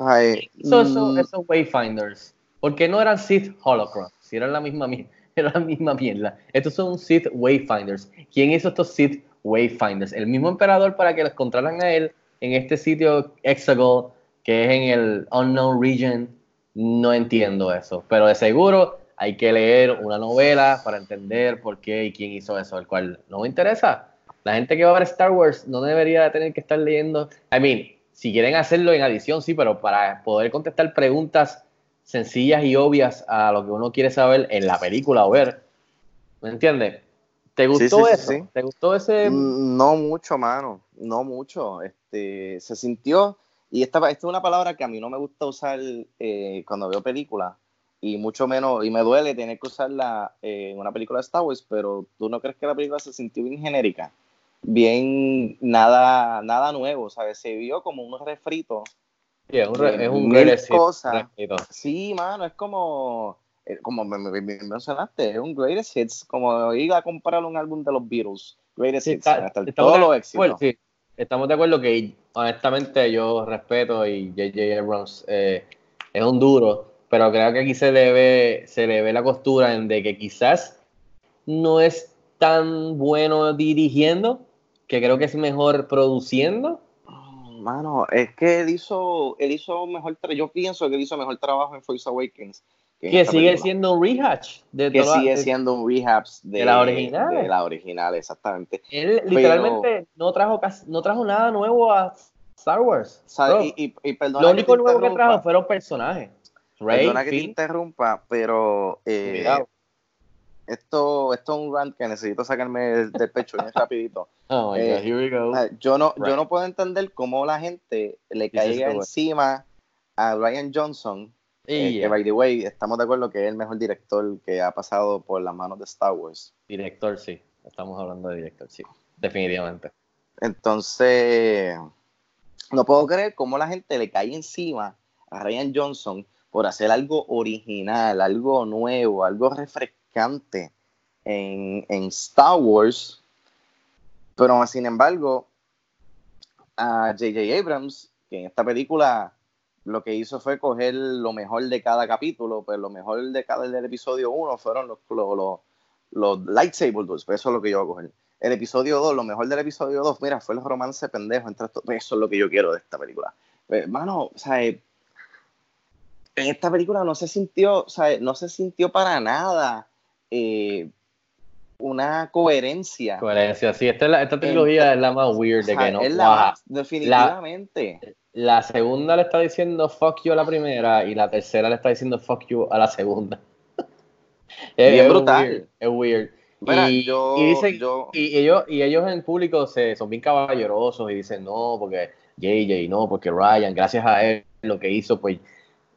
ay, hizo eso- mm, esos Wayfinders? Porque no eran Sith Holocrons, si eran la misma, mi- era *laughs* la misma mierda. Estos son Sith Wayfinders. ¿Quién hizo estos Sith Wayfinders? El mismo emperador para que los encontraran a él en este sitio Exegol, que es en el Unknown Region. No entiendo eso, pero de seguro hay que leer una novela para entender por qué y quién hizo eso, el cual no me interesa. La gente que va a ver Star Wars no debería de tener que estar leyendo. I mean, si quieren hacerlo en adición, sí, pero para poder contestar preguntas sencillas y obvias a lo que uno quiere saber en la película o ver. ¿Me entiendes? ¿Te gustó sí, sí, eso? sí. ¿Te gustó ese? Mm, No mucho, mano, no mucho. Este, se sintió, y esta, esta es una palabra que a mí no me gusta usar eh, cuando veo películas, y mucho menos, y me duele tener que usarla eh, en una película de Star Wars, pero ¿tú no crees que la película se sintió bien genérica? Bien, nada, nada nuevo, ¿sabes? Se vio como un refrito. Sí, es un, re- es un mil greatest hit, cosas. refrito. Sí, mano, es como, eh, como me, me- me mencionaste, es un greatest hits, como ir a comprar un álbum de los Beatles. Greatest Sí, hits, está- hasta estamos todos de los éxitos. acuerdo, sí. Estamos de acuerdo que honestamente yo respeto y J.J. Abrams eh, es un duro, pero creo que aquí se le ve, se le ve la costura en de que quizás no es tan bueno dirigiendo, que creo que es mejor produciendo. Mano, es que él hizo, él hizo mejor, yo pienso que él hizo mejor trabajo en Force Awakens. en Que sigue película. siendo un rehash de que sigue de- siendo un rehabs de, de la original. de la original, exactamente. Él literalmente no trajo casi- no trajo nada nuevo a Star Wars. Y, y- y Lo único nuevo que trajo fueron personajes. Perdona que te interrumpa, pero eh. Esto, esto es un rant que necesito sacarme del, pecho bien *laughs* rapidito. Oh my Eh, God, here we go. Ah, Yo no, Right. yo no puedo entender cómo la gente le caiga encima a Ryan Johnson, eh, que by the way, estamos de acuerdo que es el mejor director que ha pasado por las manos de Star Wars. director, sí. Estamos hablando de director, sí. Definitivamente. Entonces, no puedo creer cómo la gente le cae encima a Ryan Johnson por hacer algo original, algo nuevo, algo refrescante en, Star Wars. Pero sin embargo, a J.J. Abrams, que en esta película lo que hizo fue coger lo mejor de cada capítulo, pues lo mejor de cada del episodio 1 fueron los, los, los, duels, pues eso es lo que yo voy a coger. El episodio 2, lo mejor del episodio 2, mira, fue el romance pendejo entre estos, pues eso es lo que yo quiero de esta película. Pues, hermano, o sea, eh, en esta película no se sintió, o sea, no se sintió para nada eh, una coherencia. Coherencia, sí. Esta, es la- esta trilogía es la más weird de que no es la definitivamente. la segunda le está diciendo fuck you a la primera y la tercera le está diciendo fuck you a la segunda. *laughs* es, Bien es brutal. weird, es weird. Mira, y, yo- y dicen- yo- y ellos, y ellos en público se, son bien caballerosos y dicen no, porque JJ, no, porque Ryan, gracias a él, lo que hizo, pues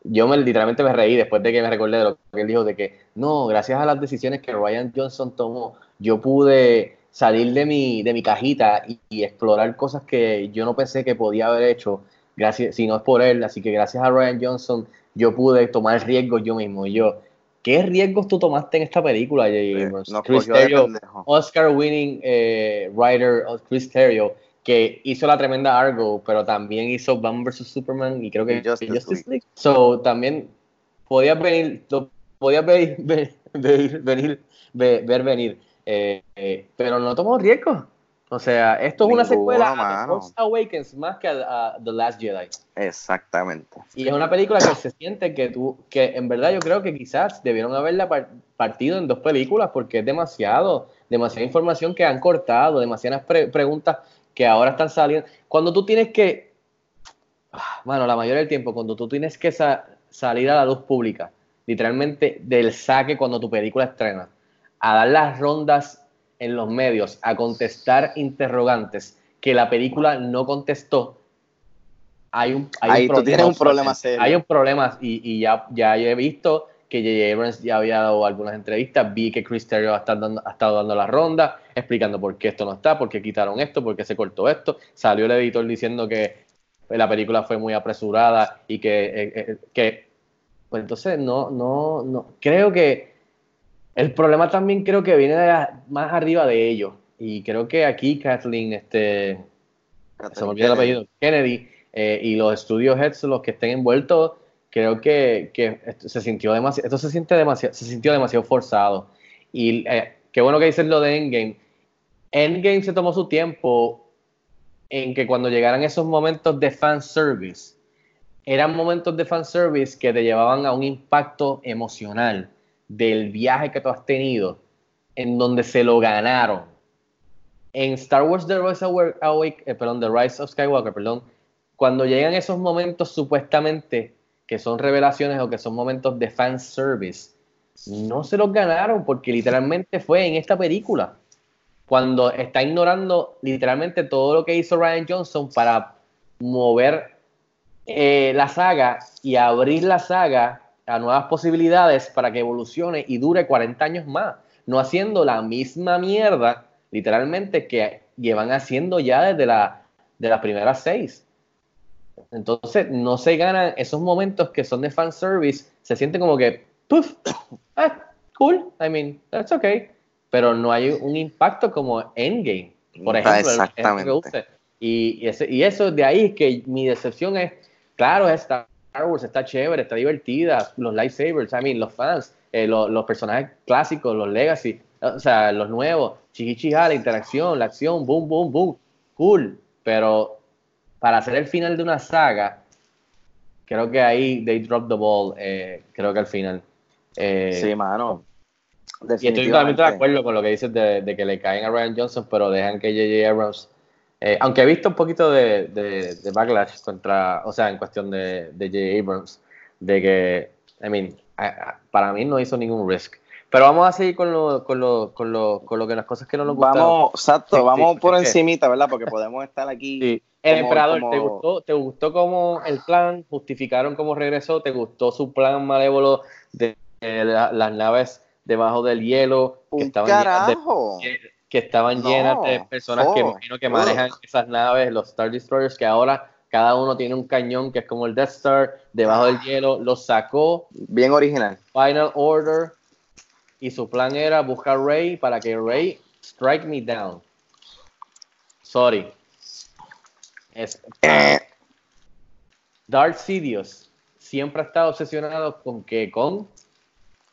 yo me literalmente me reí después de que me recordé de lo que él dijo, de que no, gracias a las decisiones que Ryan Johnson tomó, yo pude salir de mi, de mi cajita y, y explorar cosas que yo no pensé que podía haber hecho, gracias, si no es por él, así que gracias a Ryan Johnson yo pude tomar riesgos yo mismo. Y yo, ¿qué riesgos tú tomaste en esta película, Abrams? nos Chris Terrio. Oscar winning eh, writer Chris Terrio, que hizo la tremenda Argo, pero también hizo Batman vs Superman y creo que Y Justice League. So también podías venir, lo podías ver, *laughs* ver, ver- venir, ver, ver venir, eh, eh, pero no tomó riesgos. O sea, esto es una secuela a The. Force Awakens más que a, a The Last Jedi. Exactamente. Y es una película que se siente que tú, que en verdad yo creo que quizás debieron haberla par- partido en dos películas porque es demasiado, demasiada información que han cortado, demasiadas pre- preguntas que ahora están saliendo. Cuando tú tienes que, ah, bueno, la mayoría del tiempo, cuando tú tienes que sa- salir a la luz pública, literalmente del saque cuando tu película estrena, a dar las rondas en los medios, a contestar interrogantes que la película no contestó, hay un, hay Ahí tú tienes un problema serio. Hay un problema y, y ya, ya he visto que J.J. Abrams ya había dado algunas entrevistas, vi que Chris Terrio ha estado, dando, ha estado dando la ronda, explicando por qué esto no está, por qué quitaron esto, por qué se cortó esto. Salió el editor diciendo que la película fue muy apresurada y que, eh, eh, que pues entonces no, no, no, creo que el problema también creo que viene de más arriba de ellos. Y creo que aquí Kathleen, este, se me olvida el apellido, Kennedy, eh, y los estudios heads, los que estén envueltos, creo que, que se sintió demasiado, esto se siente demasiado, se sintió demasiado forzado. Y eh, qué bueno que dices lo de Endgame. Endgame se tomó su tiempo en que cuando llegaran esos momentos de fanservice, eran momentos de fanservice que te llevaban a un impacto emocional del viaje que tú has tenido, en donde se lo ganaron. En Star Wars The Rise, Awa- Awake- eh, perdón, The Rise of Skywalker, perdón, cuando llegan esos momentos supuestamente que son revelaciones o que son momentos de fanservice, no se los ganaron porque literalmente fue en esta película cuando está ignorando literalmente todo lo que hizo Ryan Johnson para mover eh, la saga y abrir la saga a nuevas posibilidades para que evolucione y dure 40 años más, no haciendo la misma mierda literalmente que llevan haciendo ya desde la, de las primeras seis. Entonces no se ganan esos momentos que son de fanservice, se siente como que, puff, *coughs* ah, cool, I mean, that's okay, pero no hay un impacto como Endgame, por ejemplo, el ejemplo Exactamente. Y, y ese- y eso de ahí es que mi decepción es, claro, es Star Wars está chévere, está divertida, los lightsabers, I mean, los fans, eh, los, los personajes clásicos, los legacy, o sea, los nuevos, chichichija, la interacción, la acción, boom, boom, boom, cool, pero para hacer el final de una saga, creo que ahí they dropped the ball, eh, creo que al final. Eh, Sí, mano. y estoy totalmente de acuerdo con lo que dices de, de que le caen a Ryan Johnson, pero dejan que J.J. Abrams, eh, aunque he visto un poquito de, de- de backlash contra, o sea, en cuestión de J.J. Abrams, de que, I mean, para mí no hizo ningún risk. Pero vamos a seguir con lo, con lo, con lo, con lo que las cosas que no nos gustaron. Vamos, exacto, *laughs* Sí, vamos sí, por encimita, ¿verdad? Porque podemos estar aquí. Sí. El como- emperador, ¿te gustó, ¿te gustó cómo el plan? ¿Justificaron cómo regresó? ¿Te gustó su plan malévolo de, de la- las naves debajo del hielo que Un estaban llenas de carajo. que estaban No, llenas de personas que imagino que manejan esas naves, los Star Destroyers, que ahora cada uno tiene un cañón que es como el Death Star, debajo del hielo, los sacó, Bien original. Final Order, y su plan era buscar a Rey para que Rey strike me down. Sorry. Es, Darth Sidious siempre ha estado obsesionado con que con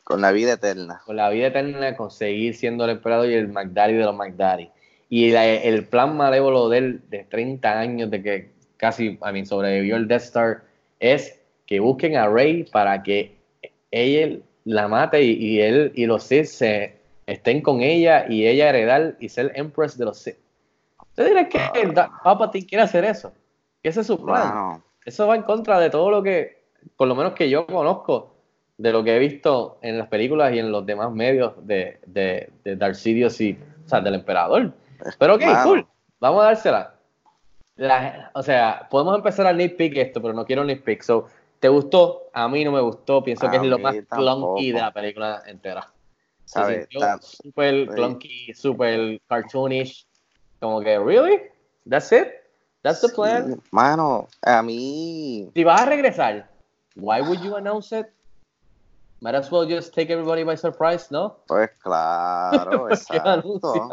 Con la vida eterna. con la vida eterna, con seguir siendo el emperador y el McDaddy de los McDaddy. Y la- el plan malévolo de él, de 30 años de que casi, a mí, sobrevivió el Death Star, es que busquen a Rey para que ella la mate y, y él y los Sith se estén con ella y ella heredar y ser Empress de los Sith. ¿Usted dirá que el Da- Palpatine quiere hacer eso? Que ese es su plan. Wow. eso va en contra de todo lo que, por lo menos que yo conozco, de lo que he visto en las películas y en los demás medios de, de, de Darth Sidious y, o sea, del emperador. Pero ok, cool, vamos a dársela. La- o sea, podemos empezar a nitpick esto, pero no quiero nitpick. So, ¿te gustó? A mí no me gustó. Pienso que A es lo más tampoco. clunky de la película entera. Se sintió Sí. clunky, super cartoonish. Como que, ¿really? ¿That's it? ¿That's the plan? Sí, Mano, a mí. Si vas a regresar, why would you announce it? Might as well just take everybody by surprise, ¿no? Pues claro, *laughs* ¿Por qué exacto.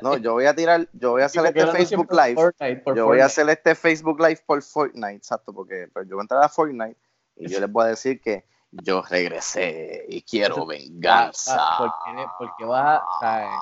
No, yo voy a tirar, yo voy a hacer Porque este Facebook Live. Fortnite, Yo voy a hacer este Facebook Live por Fortnite, exacto, porque pues, yo voy a entrar a Fortnite y yo les voy a decir que yo regresé y quiero venganza. Ah, ¿Por qué, por qué vas a,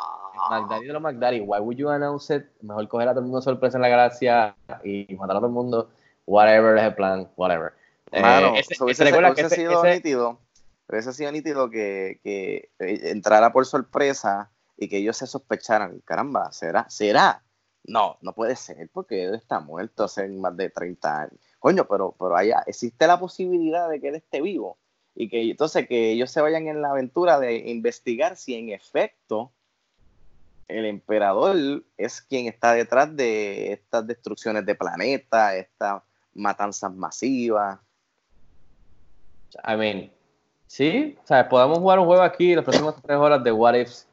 McDaddy de los McDaddy, why would you announce it? Mejor coger a todo el mundo sorpresa en la galaxia y matar a todo el mundo, whatever es el plan, whatever. Eh, Mano, ese- ese- ese- sido nítido, hubiese sido nítido que, que eh, entrara por sorpresa y que ellos se sospecharan, caramba, ¿será? ¿Será? No, no puede ser, porque él está muerto hace más de 30 años. Coño, pero, pero allá existe la posibilidad de que él esté vivo. Y que entonces que ellos se vayan en la aventura de investigar si en efecto el emperador es quien está detrás de estas destrucciones de planetas, estas matanzas masivas. I mean, sí, o sea, podemos jugar un juego aquí las próximas tres horas de What Ifs,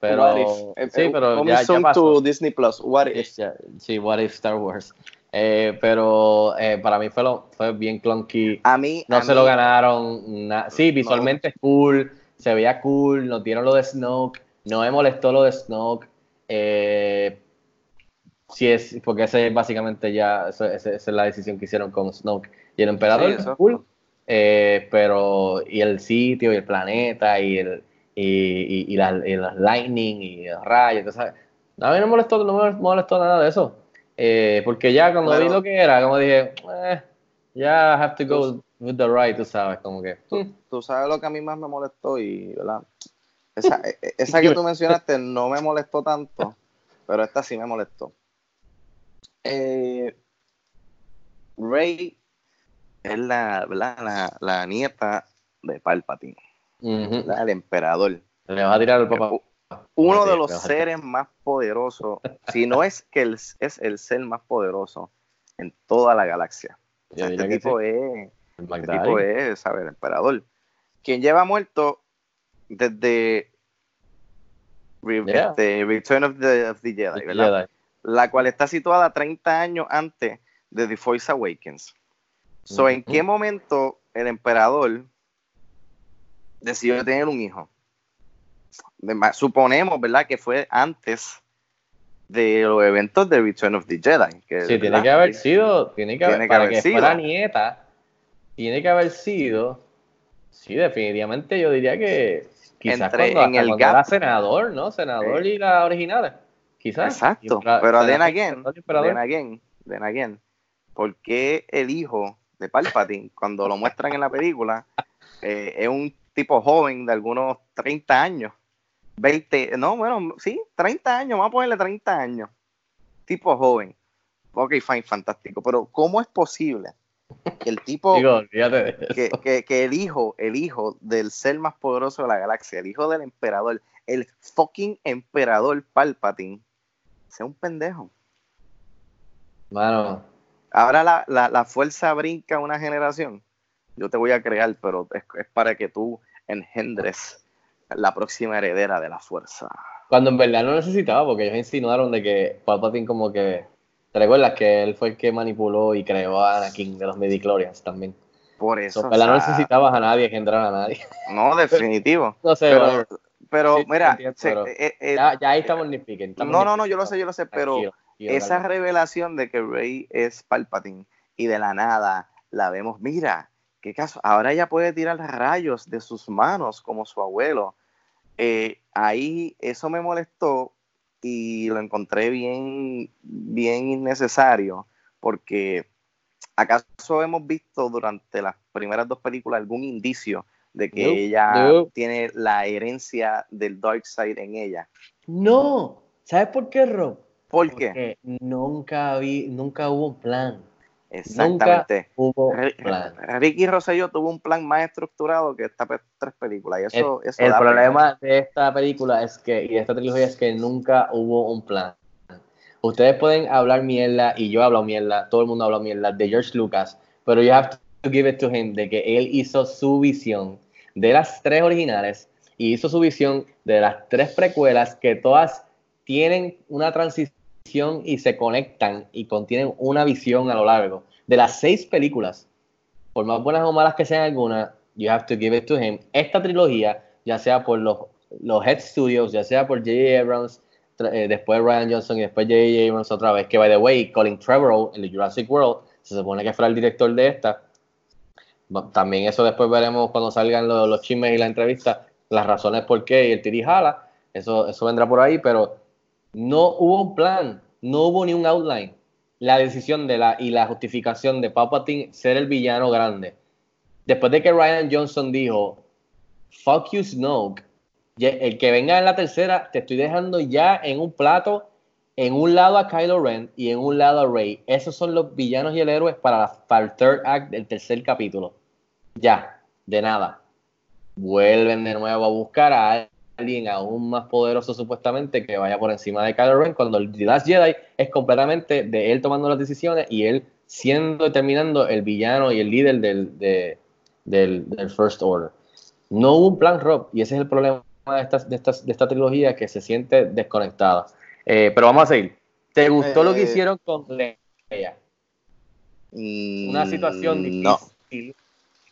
pero What if? Eh, sí, eh, pero ya, ya pasó. to Disney Plus. What if? Sí, What If Star Wars. Eh, pero eh, para mí fue, lo, fue bien clunky. A mí, No a se mí- lo ganaron. na- sí, visualmente es cool, se veía cool, nos dieron lo de Snoke, no me molestó lo de Snoke. Eh, sí es, porque ese es básicamente ya, eso- ese- esa es la decisión que hicieron con Snoke y el emperador, Sí, cool. Eh, pero, y el sitio, y el planeta, y el y, y, y la- y las lightning, y los rayos, entonces, a mí no me molestó, no me molestó nada de eso. Eh, porque ya cuando vi lo que era, como dije, eh, ya have to go with the right, tú sabes, como que. Tú, mm. tú sabes lo que a mí más me molestó y, ¿verdad? Esa, e- e- esa que tú mencionaste no me molestó tanto, pero esta sí me molestó. Eh, Rey es la, la, la nieta de Palpatine, el emperador. Le vas a tirar al papá. Uno de los seres más poderosos, si no es que el- es el ser más poderoso en toda la galaxia. O sea, este que tipo sí. es El este tipo es, ¿sabes? El emperador. Quien lleva muerto desde Yeah. este, Return of the, of the Jedi, ¿verdad? Jedi. La cual está situada 30 años antes de The Force Awakens. So, ¿En qué momento el emperador decidió tener un hijo? Suponemos, ¿verdad? Que fue antes de los eventos de Return of the Jedi. que, Sí, tiene que haber sido, tiene que haber, Tiene que para haber que sido. fuera nieta, tiene que haber sido, sí, definitivamente yo diría que quizás Entre- cuando, en el cuando gap. era senador, ¿no? Senador Sí. y las originales, quizás. Exacto, la- pero then again, then again, then again, ¿por qué el hijo de Palpatine, cuando lo muestran en la película, *laughs* eh, es un tipo joven de algunos 30 años? 20, no, bueno, sí, 30 años, vamos a ponerle 30 años. Tipo joven. Ok, fine, fantástico. Pero ¿cómo es posible que el tipo, Digo, olvídate de eso. que, que- que el hijo, el hijo del ser más poderoso de la galaxia, el hijo del emperador, el fucking emperador Palpatine, sea un pendejo? Mano, Ahora la, la, la fuerza brinca una generación. Yo te voy a crear, pero es, es para que tú engendres la próxima heredera de la fuerza. cuando en verdad no necesitaba, porque ellos insinuaron de que Palpatine como que, ¿te recuerdas que él fue el que manipuló y creó a Anakin de los midichlorians también? Por eso. So, en o no necesitabas a nadie que entrara a nadie. no, *laughs* definitivo. No sé, pero, pero Sí, mira, entiendo, se- pero eh, eh, ya, ya ahí estamos nitpicking. estamos no, no, no, nitpicking. yo lo sé, yo lo sé, pero Tranquilo, tranquilo, esa calma. revelación de que Rey es Palpatine y de la nada la vemos, mira, qué caso, ahora ella puede tirar rayos de sus manos como su abuelo. Eh, ahí eso me molestó y lo encontré bien, bien innecesario porque acaso hemos visto durante las primeras dos películas algún indicio de que ella tiene la herencia del Dark Side en ella. No, ¿sabes por qué, Rob? ¿Por qué? Porque nunca vi, nunca hubo un plan. Exactamente. Hubo Ri- plan. Ricky Rosselló tuvo un plan más estructurado que estas tres películas. Y eso, el, eso el pena. problema de esta película es que, y de esta trilogía es que nunca hubo un plan. Ustedes pueden hablar mierda, y yo he hablado mierda, todo el mundo ha hablado mierda de George Lucas, pero you have to give it to him de que él hizo su visión de las tres originales y hizo su visión de las tres precuelas que todas tienen una transición y se conectan y contienen una visión a lo largo. De las seis películas, por más buenas o malas que sean algunas, you have to give it to him. Esta trilogía, ya sea por los, los Head Studios, ya sea por J.J. Abrams, eh, después Ryan Johnson y después J.J. Abrams otra vez, que by the way, Colin Trevorrow, el Jurassic World, se supone que fuera el director de esta. También eso después veremos cuando salgan los, los chismes y la entrevista, las razones por qué y el tiri jala, eso, eso vendrá por ahí, pero no hubo un plan, no hubo ni un outline. La decisión de la y la justificación de Palpatine ser el villano grande. Después de que Ryan Johnson dijo, fuck you Snoke, el que venga en la tercera, te estoy dejando ya en un plato, en un lado a Kylo Ren y en un lado a Rey. Esos son los villanos y el héroe para, la- el third act del tercer capítulo. Ya, de nada. Vuelven de nuevo a buscar a alguien aún más poderoso supuestamente que vaya por encima de Kylo Ren cuando el The Last Jedi es completamente de él tomando las decisiones y él siendo terminando el villano y el líder del, de- del, del First Order. No hubo un plan Rob y ese es el problema de esta, de de esta trilogía que se siente desconectada. Eh, pero vamos a seguir. ¿Te gustó lo que Eh, hicieron con Leia? Una situación Mm, difícil. No,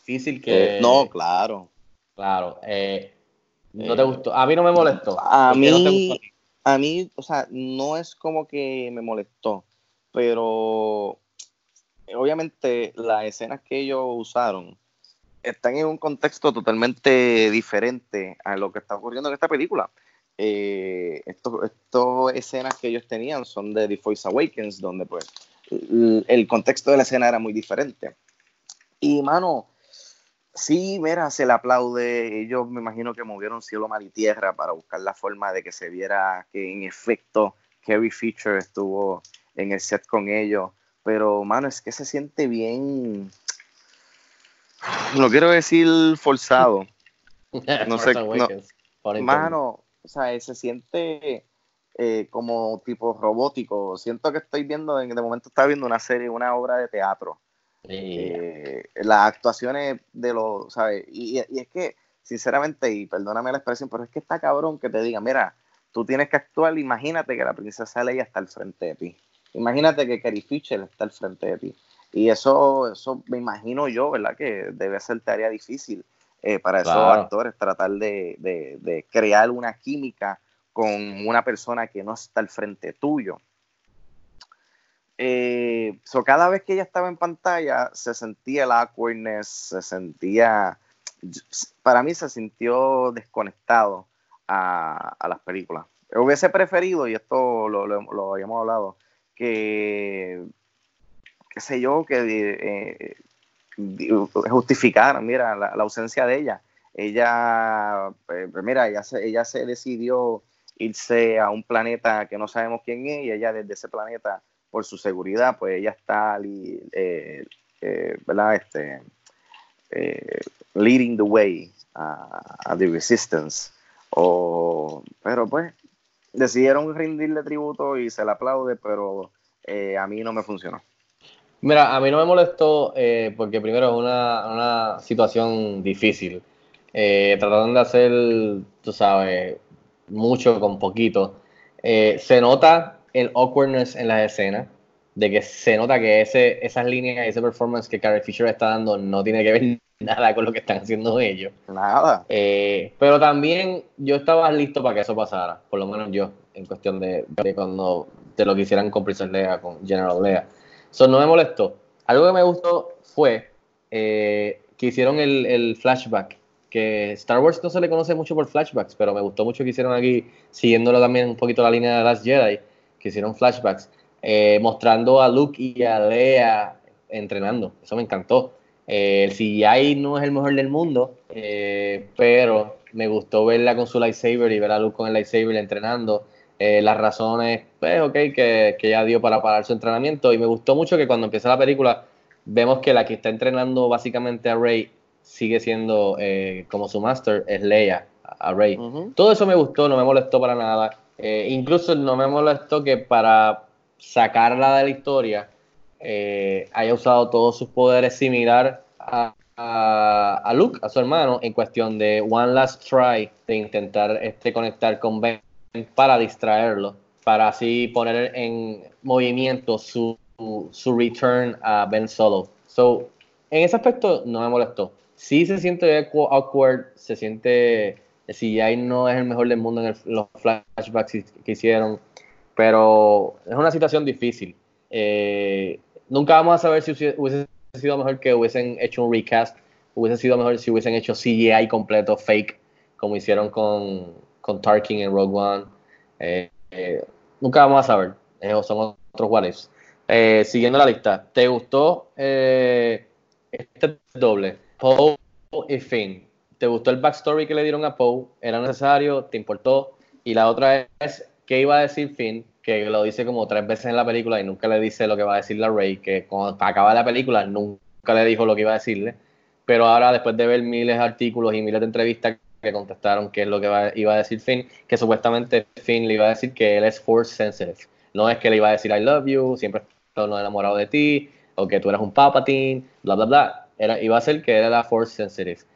Difícil que... Eh, no, claro. Claro. eh, no Eh, te gustó. A mí no me molestó. a ¿Por qué no te mí- gustó a ti? A mí, o sea, no es como que me molestó, pero obviamente las escenas que ellos usaron están en un contexto totalmente diferente a lo que está ocurriendo en esta película. Eh, estos escenas que ellos tenían son de The Force Awakens, donde pues el contexto de la escena era muy diferente. Y mano, sí, mira, se le aplaude. Ellos me imagino que movieron cielo, mar y tierra para buscar la forma de que se viera que en efecto Carrie Fisher estuvo en el set con ellos. Pero, mano, es que se siente bien. *sighs* No quiero decir forzado. *laughs* No sé, no. Mano, o sea, se siente eh, como tipo robótico. Siento que estoy viendo, en- de momento estaba viendo una serie, una obra de teatro. Eh, las actuaciones de los, ¿sabes? Y, es que, sinceramente, y perdóname la expresión, pero es que está cabrón que te digan, mira, tú tienes que actuar, imagínate que la princesa Leia está al frente de ti. Imagínate que Carrie Fisher está al frente de ti. Y eso, eso me imagino yo, ¿verdad? Que debe ser tarea difícil eh, para esos actores, tratar de, de- de crear una química con una persona que no está al frente tuyo. Eh, so cada vez que ella estaba en pantalla se sentía el awkwardness, se sentía, para mí se sintió desconectado a, las películas. Hubiese preferido, y esto lo, habíamos hablado, que, qué sé yo, que eh, justificaran, mira, la, ausencia de ella. Ella, eh, mira, ella se, ella se decidió irse a un planeta que no sabemos quién es y ella desde ese planeta por su seguridad, pues ella está eh, eh, ¿verdad? Este, eh, leading the way a, a the resistance. O, pero pues decidieron rendirle tributo y se le aplaude, pero a mí no me funcionó. Mira, a mí no me molestó porque primero es una, una situación difícil. Trataron de hacer, tú sabes, mucho con poquito. Se nota el awkwardness en las escenas, de que se nota que ese, esas líneas, ese performance que Carrie Fisher está dando no tiene que ver *laughs* nada con lo que están haciendo ellos. Nada. Eh, pero también yo estaba listo para que eso pasara, por lo menos yo, en cuestión de, de cuando te lo quisieran con Princess Leia, con General Leia. Eso no me molestó. Algo que me gustó fue eh, que hicieron el, el flashback, que Star Wars no se le conoce mucho por flashbacks, pero me gustó mucho que hicieron aquí, siguiéndolo también un poquito la línea de Last Jedi, que hicieron flashbacks, eh, mostrando a Luke y a Leia entrenando. Eso me encantó. Eh, el CGI no es el mejor del mundo, eh, pero me gustó verla con su lightsaber y ver a Luke con el lightsaber entrenando. Las razones pues ok, que, que ya dio para parar su entrenamiento. Y me gustó mucho que cuando empieza la película, vemos que la que está entrenando básicamente a Rey sigue siendo como su master, es Leia, a Rey. Todo eso me gustó, no me molestó para nada. Eh, incluso no me molestó que para sacarla de la historia eh, haya usado todos sus poderes similar a, Luke, a su hermano, en cuestión de one last try de intentar este, conectar con Ben para distraerlo, para así poner en movimiento su, return a Ben Solo. So, en ese aspecto no me molestó. Sí se siente awk- awkward, se siente el CGI no es el mejor del mundo en el- los flashbacks que hicieron, pero es una situación difícil. Eh, nunca vamos a saber si hubiese- sido mejor que hubiesen hecho un recast, hubiese sido mejor si hubiesen hecho CGI completo, fake, como hicieron con, con Tarkin en Rogue One. Eh, eh, nunca vamos a saber, son otros what siguiendo la lista, ¿te gustó este doble? Poe y Finn. ¿Te gustó el backstory que le dieron a Poe? ¿Era necesario? ¿Te importó? Y la otra es, ¿qué iba a decir Finn? Que lo dice como tres veces en la película y nunca le dice lo que va a decir la Rey, que cuando acaba la película nunca le dijo lo que iba a decirle. Pero ahora, después de ver miles de artículos y miles de entrevistas que contestaron qué es lo que iba a decir Finn, que supuestamente Finn le iba a decir que él es force sensitive. No es que le iba a decir I love you, siempre estoy enamorado de ti, o que tú eres un Palpatine, bla, bla, bla. Era, iba a ser que era force sensitive.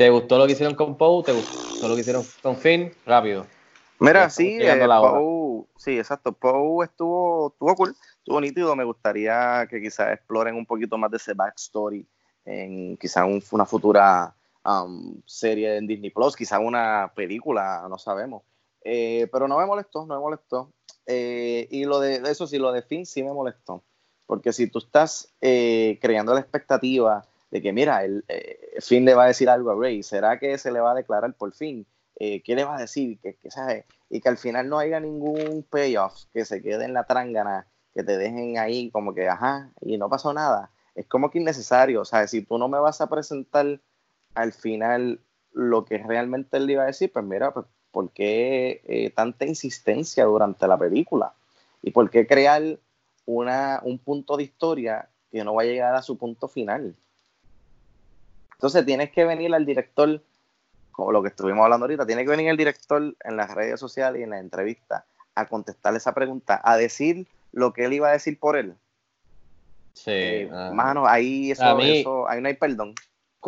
¿Te gustó lo que hicieron con Poe? ¿Te gustó lo que hicieron con Finn? Rápido. Mira, sí, eh. Poe, sí, exacto. Poe estuvo, estuvo cool, estuvo nítido. Me gustaría que quizás exploren un poquito más de ese backstory en quizás un- una futura um, serie en Disney Plus, quizás una película, no sabemos. Eh, pero no me molestó, no me molestó. Eh, y lo de eso sí, lo de Finn sí me molestó. Porque si tú estás eh, creando la expectativa de que, mira, el, eh, Finn le va a decir algo a Rey, ¿será que se le va a declarar por fin? Eh, ¿Qué le va a decir? Que, que. Y que al final no haya ningún payoff, que se quede en la trángana, que te dejen ahí como que, ajá, y no pasó nada. Es como que innecesario. O sea, si tú no me vas a presentar al final lo que realmente él le iba a decir, pues mira, pues, ¿por qué eh, tanta insistencia durante la película? ¿Y por qué crear una, un punto de historia que no va a llegar a su punto final? Entonces tienes que venir al director, como lo que estuvimos hablando ahorita, tiene que venir el director en las redes sociales y en la entrevista a contestarle esa pregunta, a decir lo que él iba a decir por él. Sí. Eh, ah. mano, ahí eso, mí- eso, ahí no hay perdón.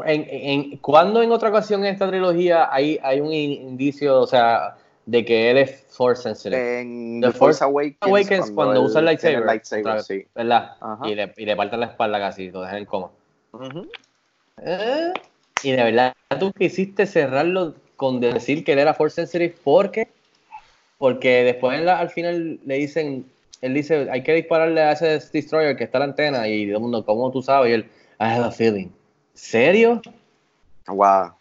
En, en, ¿Cuándo en otra ocasión en esta trilogía hay, hay un in- indicio, o sea, de que él es force sensitive? En The Force Force Awakens, Awakens cuando usa el lightsaber, lightsaber, otra vez, sí. ¿verdad? Y le, y le parten la espalda casi, lo dejan en coma. Ujú. Eh, Y de verdad, tú quisiste cerrarlo con decir que él era force sensitive, ¿por qué? Porque después en la- al final le dicen, él dice, hay que dispararle a ese destroyer que está la antena y todo el mundo, ¿cómo tú sabes? Y él, I have a feeling. ¿Serio? Wow.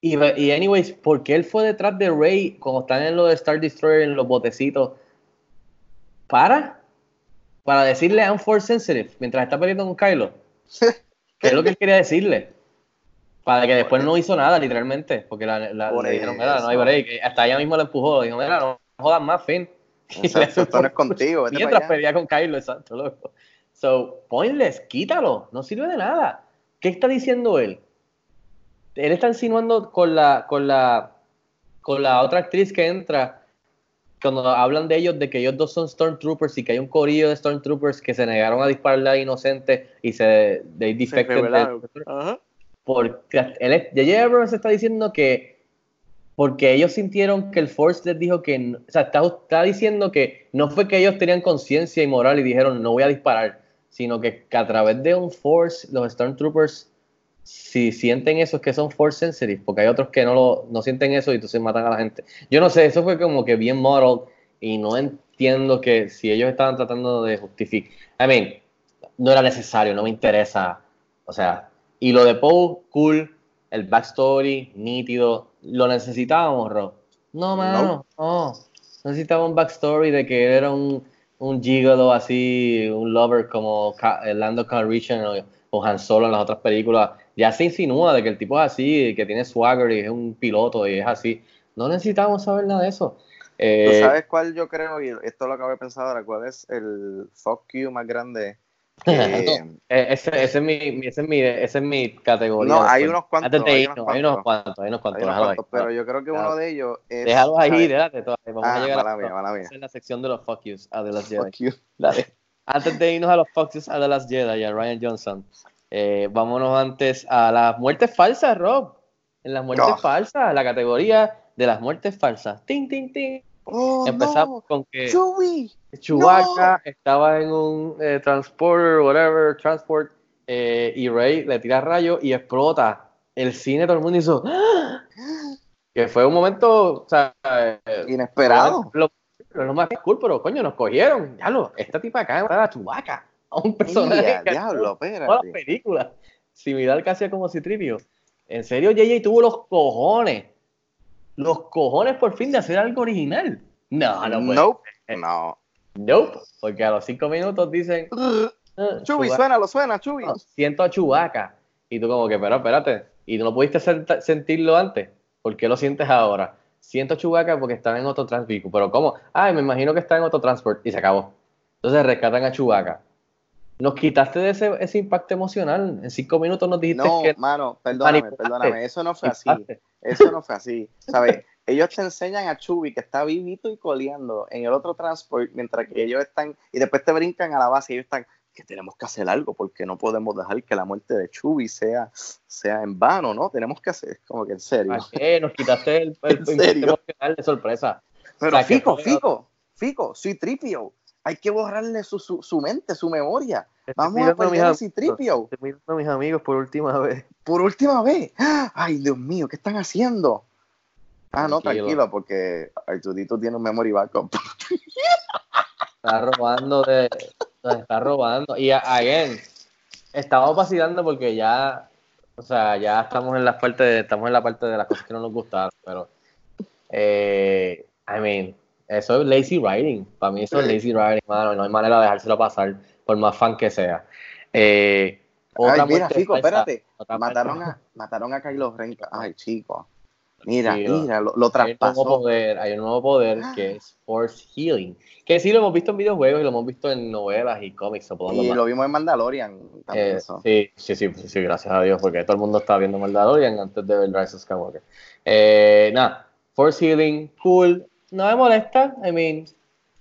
Y, y anyways, ¿por qué él fue detrás de Rey cuando están en lo de Star Destroyer, en los botecitos? ¿Para? Para decirle I'm force sensitive mientras está peleando con Kylo. *laughs* ¿Qué es lo que él quería decirle? Para que después no hizo nada, literalmente. Porque la, la- Por le dijeron, mira, no hay break. Hasta ella misma lo empujó. Dijo, mira, no jodas más, Finn. *laughs* Y le Exacto, esto no es contigo, Mientras pelea con Kylo, exacto, loco. So, pointless, quítalo. No sirve de nada. ¿Qué está diciendo él? Él está insinuando con la, con la, con la otra actriz que entra, cuando hablan de ellos, de que ellos dos son Stormtroopers y que hay un corillo de Stormtroopers que se negaron a dispararle a inocentes y se they defected de- revelaron. Ajá. porque él J.J. Abrams está diciendo que porque ellos sintieron que el Force les dijo que, o sea, está, está diciendo que no fue que ellos tenían conciencia y moral y dijeron no voy a disparar, sino que, que a través de un Force los Stormtroopers si sienten eso es que son Force sensitive, porque hay otros que no lo no sienten eso y entonces matan a la gente. Yo no sé, eso fue como que bien modeled y no entiendo que si ellos estaban tratando de justificar, I mean, no era necesario, no me interesa, o sea, y lo de Poe, cool, el backstory, nítido, lo necesitábamos, Rob. No, mano, no. Necesitaba un backstory de que era un, un gigolo así, un lover como Lando Calrissian o Han Solo en las otras películas. Ya se insinúa de que el tipo es así, que tiene swagger y es un piloto y es así. No necesitábamos saber nada de eso. Eh, ¿Tú sabes cuál yo creo? Y esto lo acabo de pensar ahora. ¿Cuál es el fuck you más grande? que- *laughs* eh, ese, ese es mi, ese es mi, esa es mi categoría. No, hay después. unos cuantos, Antes hay unos hay unos cuantos. hay unos cuantos. Hay unos déjalo ahí. cuantos, pero yo creo que uno de ellos es. Déjalo ahí, déjate todavía. Vamos Ah, a llegar mala a, mía, mía. la sección de los fuck yous a The Last Jedi. Fuck you. Dale. Antes de irnos a los fuck yous a The Last Jedi a Ryan Johnson, eh, vámonos antes a las muertes falsas, Rob. En las muertes No. falsas, la categoría de las muertes falsas. Ting, ting, ting. Oh, Empezamos no. con que Chewie. Chewbacca estaba en un eh, transporter, whatever, transport, eh, y Rey le tira rayo y explota. El cine, todo el mundo hizo. ¡Ah! *gasps* Que fue un momento, o sea, eh, Inesperado. Lo, lo, lo más cool, pero coño, nos cogieron. Ya lo, esta tipa acá a Chewbacca, a un personaje que diablo, espérate. todas las películas. Similar casi a como Citripio. En serio, JJ tuvo los cojones. Los cojones por fin de hacer algo original. No, no puede. Nope. No. Nope. Porque a los cinco minutos dicen. *gasps* "Ah, Chubi, Chewbacca". suena, lo suena, Chubi. No, siento a Chubaca. Y tú como que, pero espérate. Y tú no pudiste sentirlo antes. ¿Por qué lo sientes ahora? Siento a Chubaca porque estaba en otro transport. Pero ¿cómo? Ay, me imagino que está en otro transport. Y se acabó. Entonces rescatan a Chubaca. Nos quitaste de ese, ese impacto emocional. En cinco minutos nos dijiste No, que mano, perdóname, manipulaste. perdóname. Eso no fue así. Eso no fue así. ¿Sabes? Ellos te enseñan a Chubi que está vivito y coleando en el otro transport, mientras que ellos están, y después te brincan a la base y ellos están, que tenemos que hacer algo, porque no podemos dejar que la muerte de Chubi sea, sea en vano, ¿no? Tenemos que hacer, como que en serio. ¿Para qué? Nos quitaste el, el *laughs* emocional de sorpresa. Pero O sea, Fico, Fico, Fico, soy tripio. Hay que borrarle su, su, su mente, su memoria. Estoy Vamos a perder a Citripio. Estoy mirando a mis amigos por última vez. Por última vez. *gasps* Ay, Dios mío, ¿qué están haciendo? Ah, no, Tranquilo. tranquilo, porque Arturito tiene un memory backup. Está robando de. nos está robando. Y a- again, estamos vacilando porque ya. O sea, ya estamos en la parte de, estamos en la parte de las cosas que no nos gustaron, pero eh, I mean, eso es lazy writing. Para mí eso es lazy writing, mano. No hay manera de dejárselo pasar, por más fan que sea. Eh, Ay, mira, falsa, espérate. otra Mataron a, mataron a Kylo Ren. Ay, chico. Mira, mira, lo, lo hay un nuevo traspasó. poder, hay un nuevo poder que es Force Healing. Que sí lo hemos visto en videojuegos y lo hemos visto en novelas y cómics. o Y lo vimos en Mandalorian también. Eh, eso. sí, sí, sí, sí, gracias a Dios, porque todo el mundo estaba viendo Mandalorian antes de ver Rise of Skywalker. Eh, nada, Force Healing, cool. No me molesta, I mean,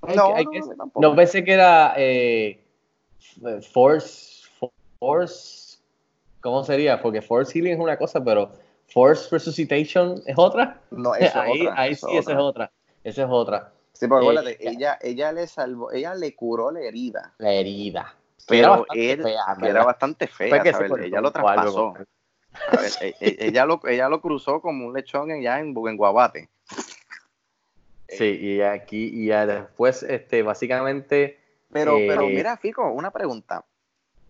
I- No, I no, guess- tampoco. no pensé que era eh, Force, Force, ¿cómo sería? Porque Force Healing es una cosa, pero Force Resuscitation es otra. No, *laughs* eso es ahí otra, ahí eso sí, esa es otra. Esa es otra. Sí, porque Eh, acuérdate, ella, ella le salvó, ella le curó la herida. La herida. Pero él, fea, era bastante fea, que ¿sabes? Ella lo traspasó. ver, e- e- ella, lo, ella lo cruzó como un lechón en- ya en, en Guabate. Sí, y aquí, y ya después, este, básicamente. Pero, Eh, pero mira, Fico, una pregunta.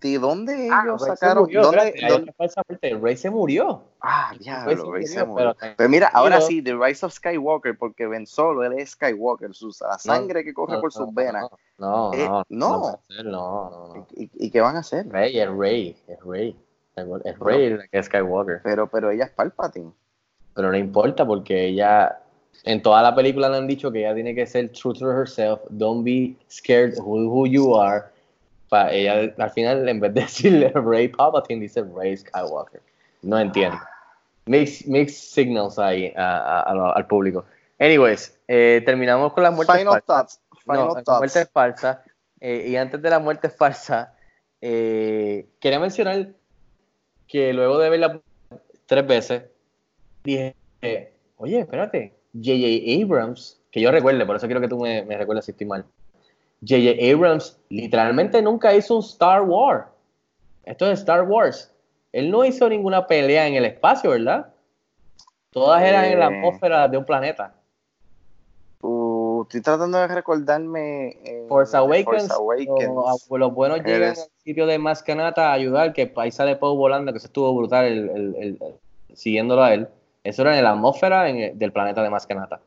¿De dónde ellos Ah, Rey se sacaron? murió, ¿dónde, dónde- muerte, Rey se murió. Ah, se diablo, Rey se murió, pero- Pero mira, ahora sí, The Rise of Skywalker, porque Ben Solo, él es Skywalker, su, la sangre que corre No, por no, sus venas. No, Eh, no, no. ser, No, no, no. ¿Y, y qué van a hacer? Rey es Rey, es Rey. Es Rey el que es Skywalker. Pero, pero ella es Palpatine. Pero no importa porque ella, en toda la película le han dicho que ella tiene que ser true to herself, don't be scared who, who you are. Pa, ella al final, en vez de *laughs* decirle Rey Palpatine, dice Rey Skywalker. No entiendo. Mix, mix signals ahí a- a- a al público. Anyways, eh, terminamos con las muertes Final falsas. thoughts. No, Final la muerte falsa. Eh, y antes de la muerte falsa, eh, quería mencionar que luego de verla tres veces, dije, oye, espérate, J.J. Abrams, que yo recuerde, por eso quiero que tú me, me recuerdes si estoy mal. J.J. Abrams literalmente nunca hizo un Star Wars. Esto es Star Wars. Él no hizo ninguna pelea en el espacio, ¿verdad? Todas eran en la Eh. atmósfera de un planeta. Uh, estoy tratando de recordarme. eh, Force Awakens, Force Awakens. Los, los buenos llegan Eres- al sitio de Mascanata a ayudar, que ahí sale Poe volando, que eso estuvo brutal, el, el- el- siguiéndolo a él. Eso era en la atmósfera en el- del planeta de Mascanata.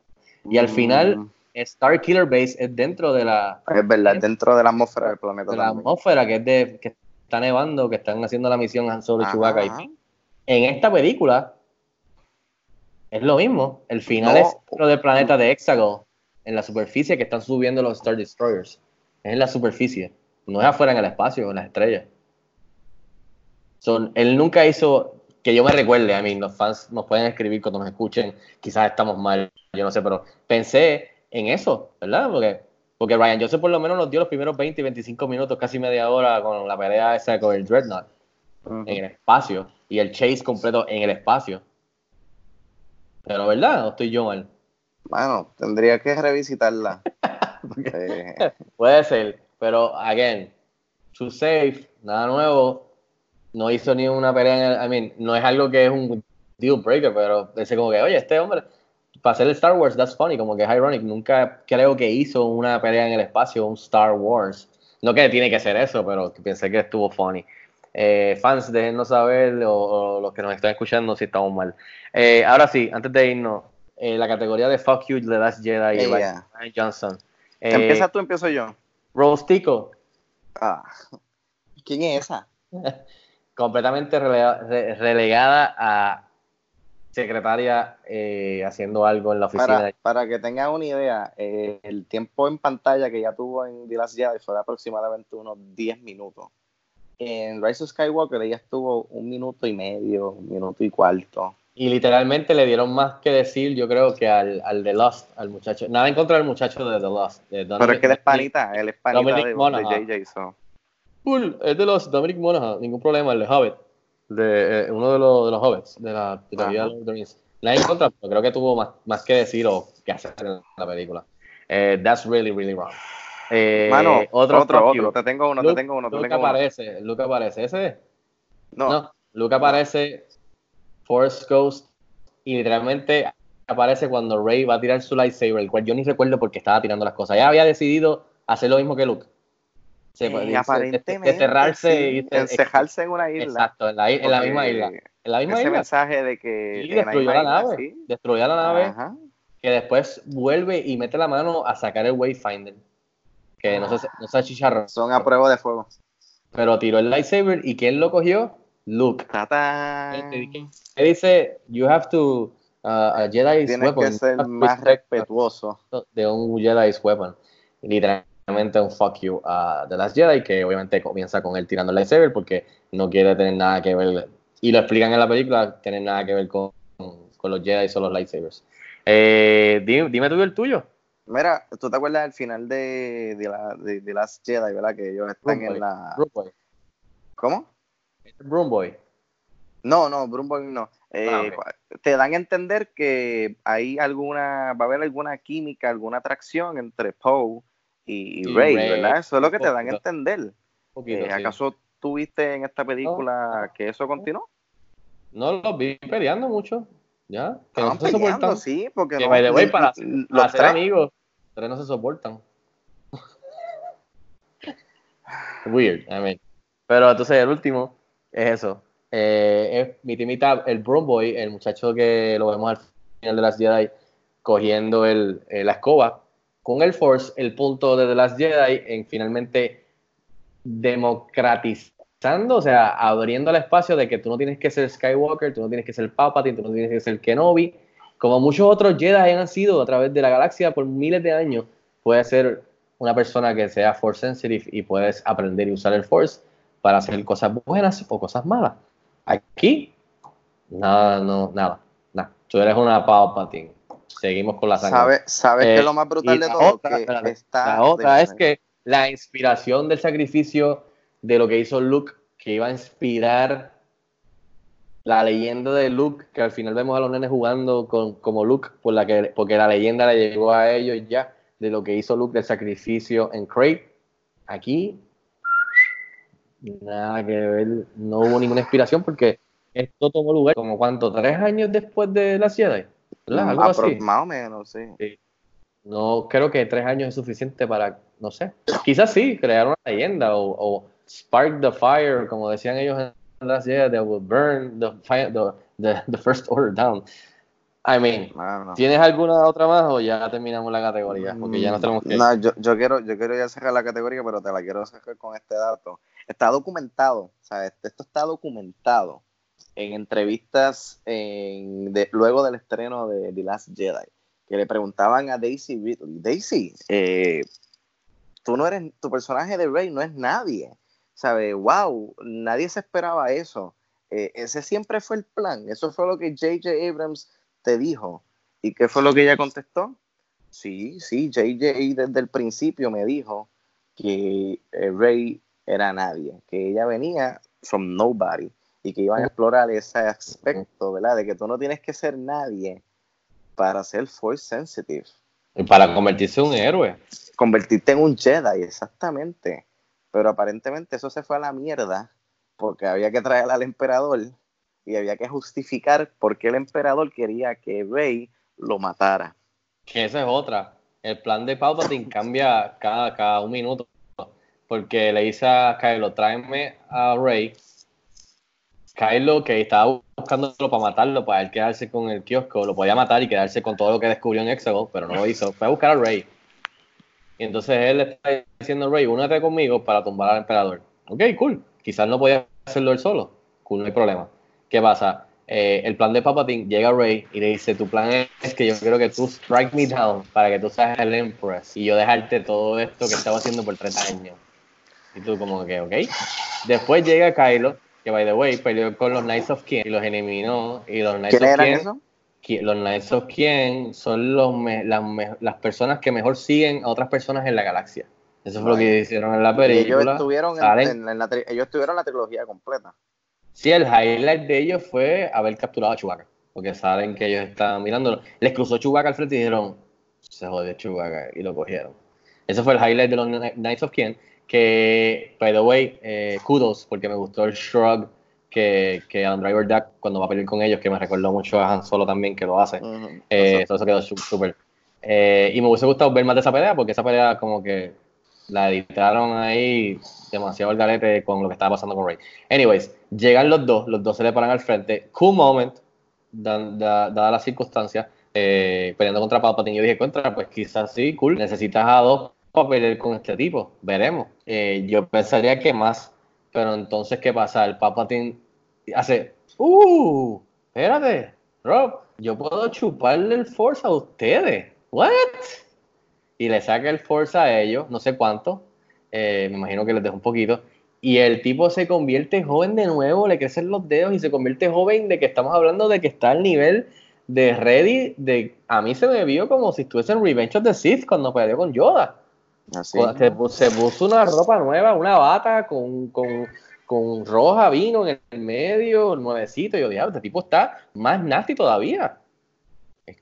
Y al final, Mm, Star Killer Base es dentro de la, es verdad, dentro de la atmósfera del planeta de la atmósfera, que es de que está nevando, que están haciendo la misión Han Solo y Ajá, Chewbacca. ajá. Y en esta película es lo mismo. El final No. es dentro del planeta de Hexagon. en la superficie que están subiendo los Star Destroyers. Es en la superficie, no es afuera en el espacio, en las estrellas. Son, él nunca hizo, que yo me recuerde, a mí, los fans nos pueden escribir cuando nos escuchen, quizás estamos mal, yo no sé, pero pensé en eso, ¿verdad? Porque, porque Ryan Joseph por lo menos nos dio los primeros 20 y 25 minutos, casi media hora, con la pelea esa con el Dreadnought en el espacio y el chase completo en el espacio. Pero, ¿verdad? ¿O estoy yo mal? Bueno, tendría que revisitarla. *laughs* Eh, Puede ser, pero again, su safe, nada nuevo, no hizo ni una pelea en el, I mean, no es algo que es un deal breaker, pero pensé como que, oye, este hombre, para hacer el Star Wars, that's funny, como que es ironic, nunca creo que hizo una pelea en el espacio, un Star Wars. No que tiene que ser eso, pero pensé que estuvo funny. Eh, fans, déjennos saber, o, o los que nos están escuchando, si estamos mal. Eh, ahora sí, antes de irnos, eh, la categoría de Fuck You, The Last Jedi y Ella. Ryan Johnson. Eh, ¿Empiezas tú, empiezo yo? Rostico, Ah. ¿Quién es esa? *laughs* completamente relega- re- relegada a secretaria eh, haciendo algo en la oficina. Para, para que tengan una idea, eh, el tiempo en pantalla que ya tuvo en The Last Jedi fue de aproximadamente unos 10 minutos. En Rise of Skywalker ella estuvo un minuto y medio, un minuto y cuarto. Y literalmente le dieron más que decir, yo creo, que al, al The Lost, al muchacho. Nada en contra del muchacho de The Lost. de Pero es que él es panita, él es panita Dominic de, de. JJ. so. Cool, es de los Dominic Monaghan, ningún problema, el de Hobbit. De, eh, uno de los, de los Hobbits, de la de of the Rings. Nada en contra, pero creo que tuvo más, más que decir o que hacer en la película. Eh, that's really, really wrong. Eh, Mano, otro, otro, you. Te tengo uno, Luke- te tengo uno, te Luke tengo uno. aparece, Luke aparece. ¿Ese es? No, No, Luke aparece, Force Ghost, y literalmente aparece cuando Rey va a tirar su lightsaber, el cual yo ni recuerdo porque estaba tirando las cosas. Ella había decidido hacer lo mismo que Luke. Se, Eh, de- de- aparentemente, de cerrarse sí, y encejarse en una isla. Exacto, en la, en la misma isla. En la misma Ese isla. mensaje de que Y la destruyó la nave. sí. Destruyó la nave. Que después vuelve y mete la mano a sacar el Wayfinder. Que no se, no se achicharró. Son a prueba de fuego. Pero tiró el lightsaber y ¿quién lo cogió? Luke. Él dice, you have to, uh, a Jedi's Tienes weapon. que ser más respetuoso. de un Jedi's weapon. Y literalmente un fuck you a The Last Jedi, que obviamente comienza con él tirando el lightsaber porque no quiere tener nada que ver, y lo explican en la película, tener nada que ver con, con los Jedi o los lightsabers. Eh, dime, dime tú el tuyo. Mira, ¿tú te acuerdas del final de, de, la, de, de Last Jedi, verdad? Que ellos están Broom Boy. en la... ¿Cómo? Broom Boy. No, no, Broomboy no. Eh, Ah, Te dan a entender que hay alguna, va a haber alguna química, alguna atracción entre Poe y, y Y Rey, Rey, ¿verdad? Eso es lo que te dan a entender. Poquito, Eh, sí. ¿Acaso tuviste en esta película que eso continuó? No los vi peleando mucho. Ya. Que no Estaban se soportan. sí, porque Que no, by the way, ni- para, los para ser tres. amigos, tres no se soportan. *laughs* Weird, I mean. Pero entonces el último es eso. Eh, es mi timita, el Broom Boy, el muchacho que lo vemos al final de las Jedi cogiendo el, eh, la escoba con el Force, el punto de The Last Jedi en finalmente democratizando, o sea, abriendo el espacio de que tú no tienes que ser Skywalker, tú no tienes que ser Palpatine, tú no tienes que ser Kenobi, como muchos otros Jedi han sido a través de la galaxia por miles de años, puedes ser una persona que sea Force sensitive y puedes aprender y usar el Force para hacer cosas buenas o cosas malas. Aquí, nada, no, nada, nada. Tú eres una Palpatine. Seguimos con la sangre. ¿Sabes qué Eh, es lo más brutal de todo? otra- que espérate, está la otra es que la inspiración del sacrificio de lo que hizo Luke, que iba a inspirar la leyenda de Luke, que al final vemos a los nenes jugando con, como Luke, por la que, porque la leyenda le llegó a ellos ya, de lo que hizo Luke del sacrificio en Crate. Aquí, nada que ver, no hubo ninguna inspiración porque esto tomó lugar como cuánto, tres años después de la Jedi. Algo Apro- así. Más o menos, sí. No creo que tres años es suficiente para, no sé, quizás sí, crear una leyenda o, o spark the fire, como decían ellos en las Jedi, that will burn the, fire, the, the, the first order down. I mean. ¿tienes alguna otra más o ya terminamos la categoría? Porque ya no tenemos que... No, yo, yo quiero, yo quiero ya cerrar la categoría, pero te la quiero cerrar con este dato. Está documentado, o sea, este- esto está documentado en entrevistas luego del estreno de The Last Jedi, que le preguntaban a Daisy Ridley, Daisy, eh, tú no eres, tu personaje de Rey no es nadie, ¿sabes? Wow, nadie se esperaba eso. Eh, ese siempre fue el plan, eso fue lo que J.J. Abrams te dijo. ¿Y qué fue lo que ella contestó? Sí, sí, J.J. desde el principio me dijo que eh, Rey era nadie, que ella venía from nobody y que iban a explorar ese aspecto, ¿verdad? De que tú no tienes que ser nadie para ser force sensitive. Y para convertirse en un héroe. Convertirte en un Jedi, exactamente. Pero aparentemente eso se fue a la mierda porque había que traer al emperador y había que justificar por qué el emperador quería que Rey lo matara. Que esa es otra. El plan de Palpatine cambia cada, cada un minuto. Porque le dice a Kylo, tráeme a Rey. Kylo, que estaba buscándolo para matarlo, para él quedarse con el kiosco, lo podía matar y quedarse con todo lo que descubrió en Exegol, pero no lo hizo. Fue a buscar a Rey. Y entonces él le está diciendo, Rey, únete conmigo para tumbar al emperador. Ok, cool. Quizás no podía hacerlo él solo. Cool, no hay problema. ¿Qué pasa? Eh, el plan de Palpatine llega a Rey y le dice, tu plan es que yo quiero que tú strike me down para que tú seas el Empress y yo dejarte todo esto que estaba haciendo por 30 años. Y tú como que, ok. Después llega Kylo, que by the way, peleó con los Knights of Ken y los eliminó. Y los Knights ¿Quién of eran Ken, eso? Ki- los Knights of Ken son los me- las, me- las personas que mejor siguen a otras personas en la galaxia. Eso fue lo que hicieron en la Y ellos película. estuvieron, en, Salen- en- en la, ellos estuvieron en la trilogía completa. Sí, el highlight de ellos fue haber capturado a Chewbacca. Porque saben que ellos estaban mirándolo. Les cruzó Chewbacca al frente y dijeron, se jodió Chewbacca. Y lo cogieron. Ese fue el highlight de los Kni- Knights of Ken. Que, by the way, eh, kudos, porque me gustó el shrug que, que Adam Driver da cuando va a pelear con ellos, que me recordó mucho a Han Solo también, que lo hace. Ujú. Eh, eso, eso quedó súper. Eh, y me hubiese gustado ver más de esa pelea, porque esa pelea como que la editaron ahí demasiado el garete con lo que estaba pasando con Rey. Anyways, llegan los dos, los dos se le paran al frente. Cool moment, dan- da- dadas las circunstancias, eh, peleando contra Palpatine. Yo dije, contra, pues quizás sí, cool. Necesitas a dos para pelear con este tipo. Veremos. Eh, yo pensaría que más, pero entonces, ¿qué pasa? El Palpatine hace, ¡uh! Espérate, Rob, yo puedo chuparle el Force a ustedes. ¿What? Y le saca el Force a ellos, no sé cuánto. eh, me imagino que les dejo un poquito. Y el tipo se convierte joven de nuevo, le crecen los dedos y se convierte joven de que estamos hablando de que está al nivel de Ready. De, a mí se me vio como si estuviese en Revenge of the Sith cuando peleó con Yoda. Así. Se, pu- se puso una ropa nueva, una bata con, con, con roja, vino en el medio, nuevecito. Y yo, diablo, este tipo está más nasty todavía.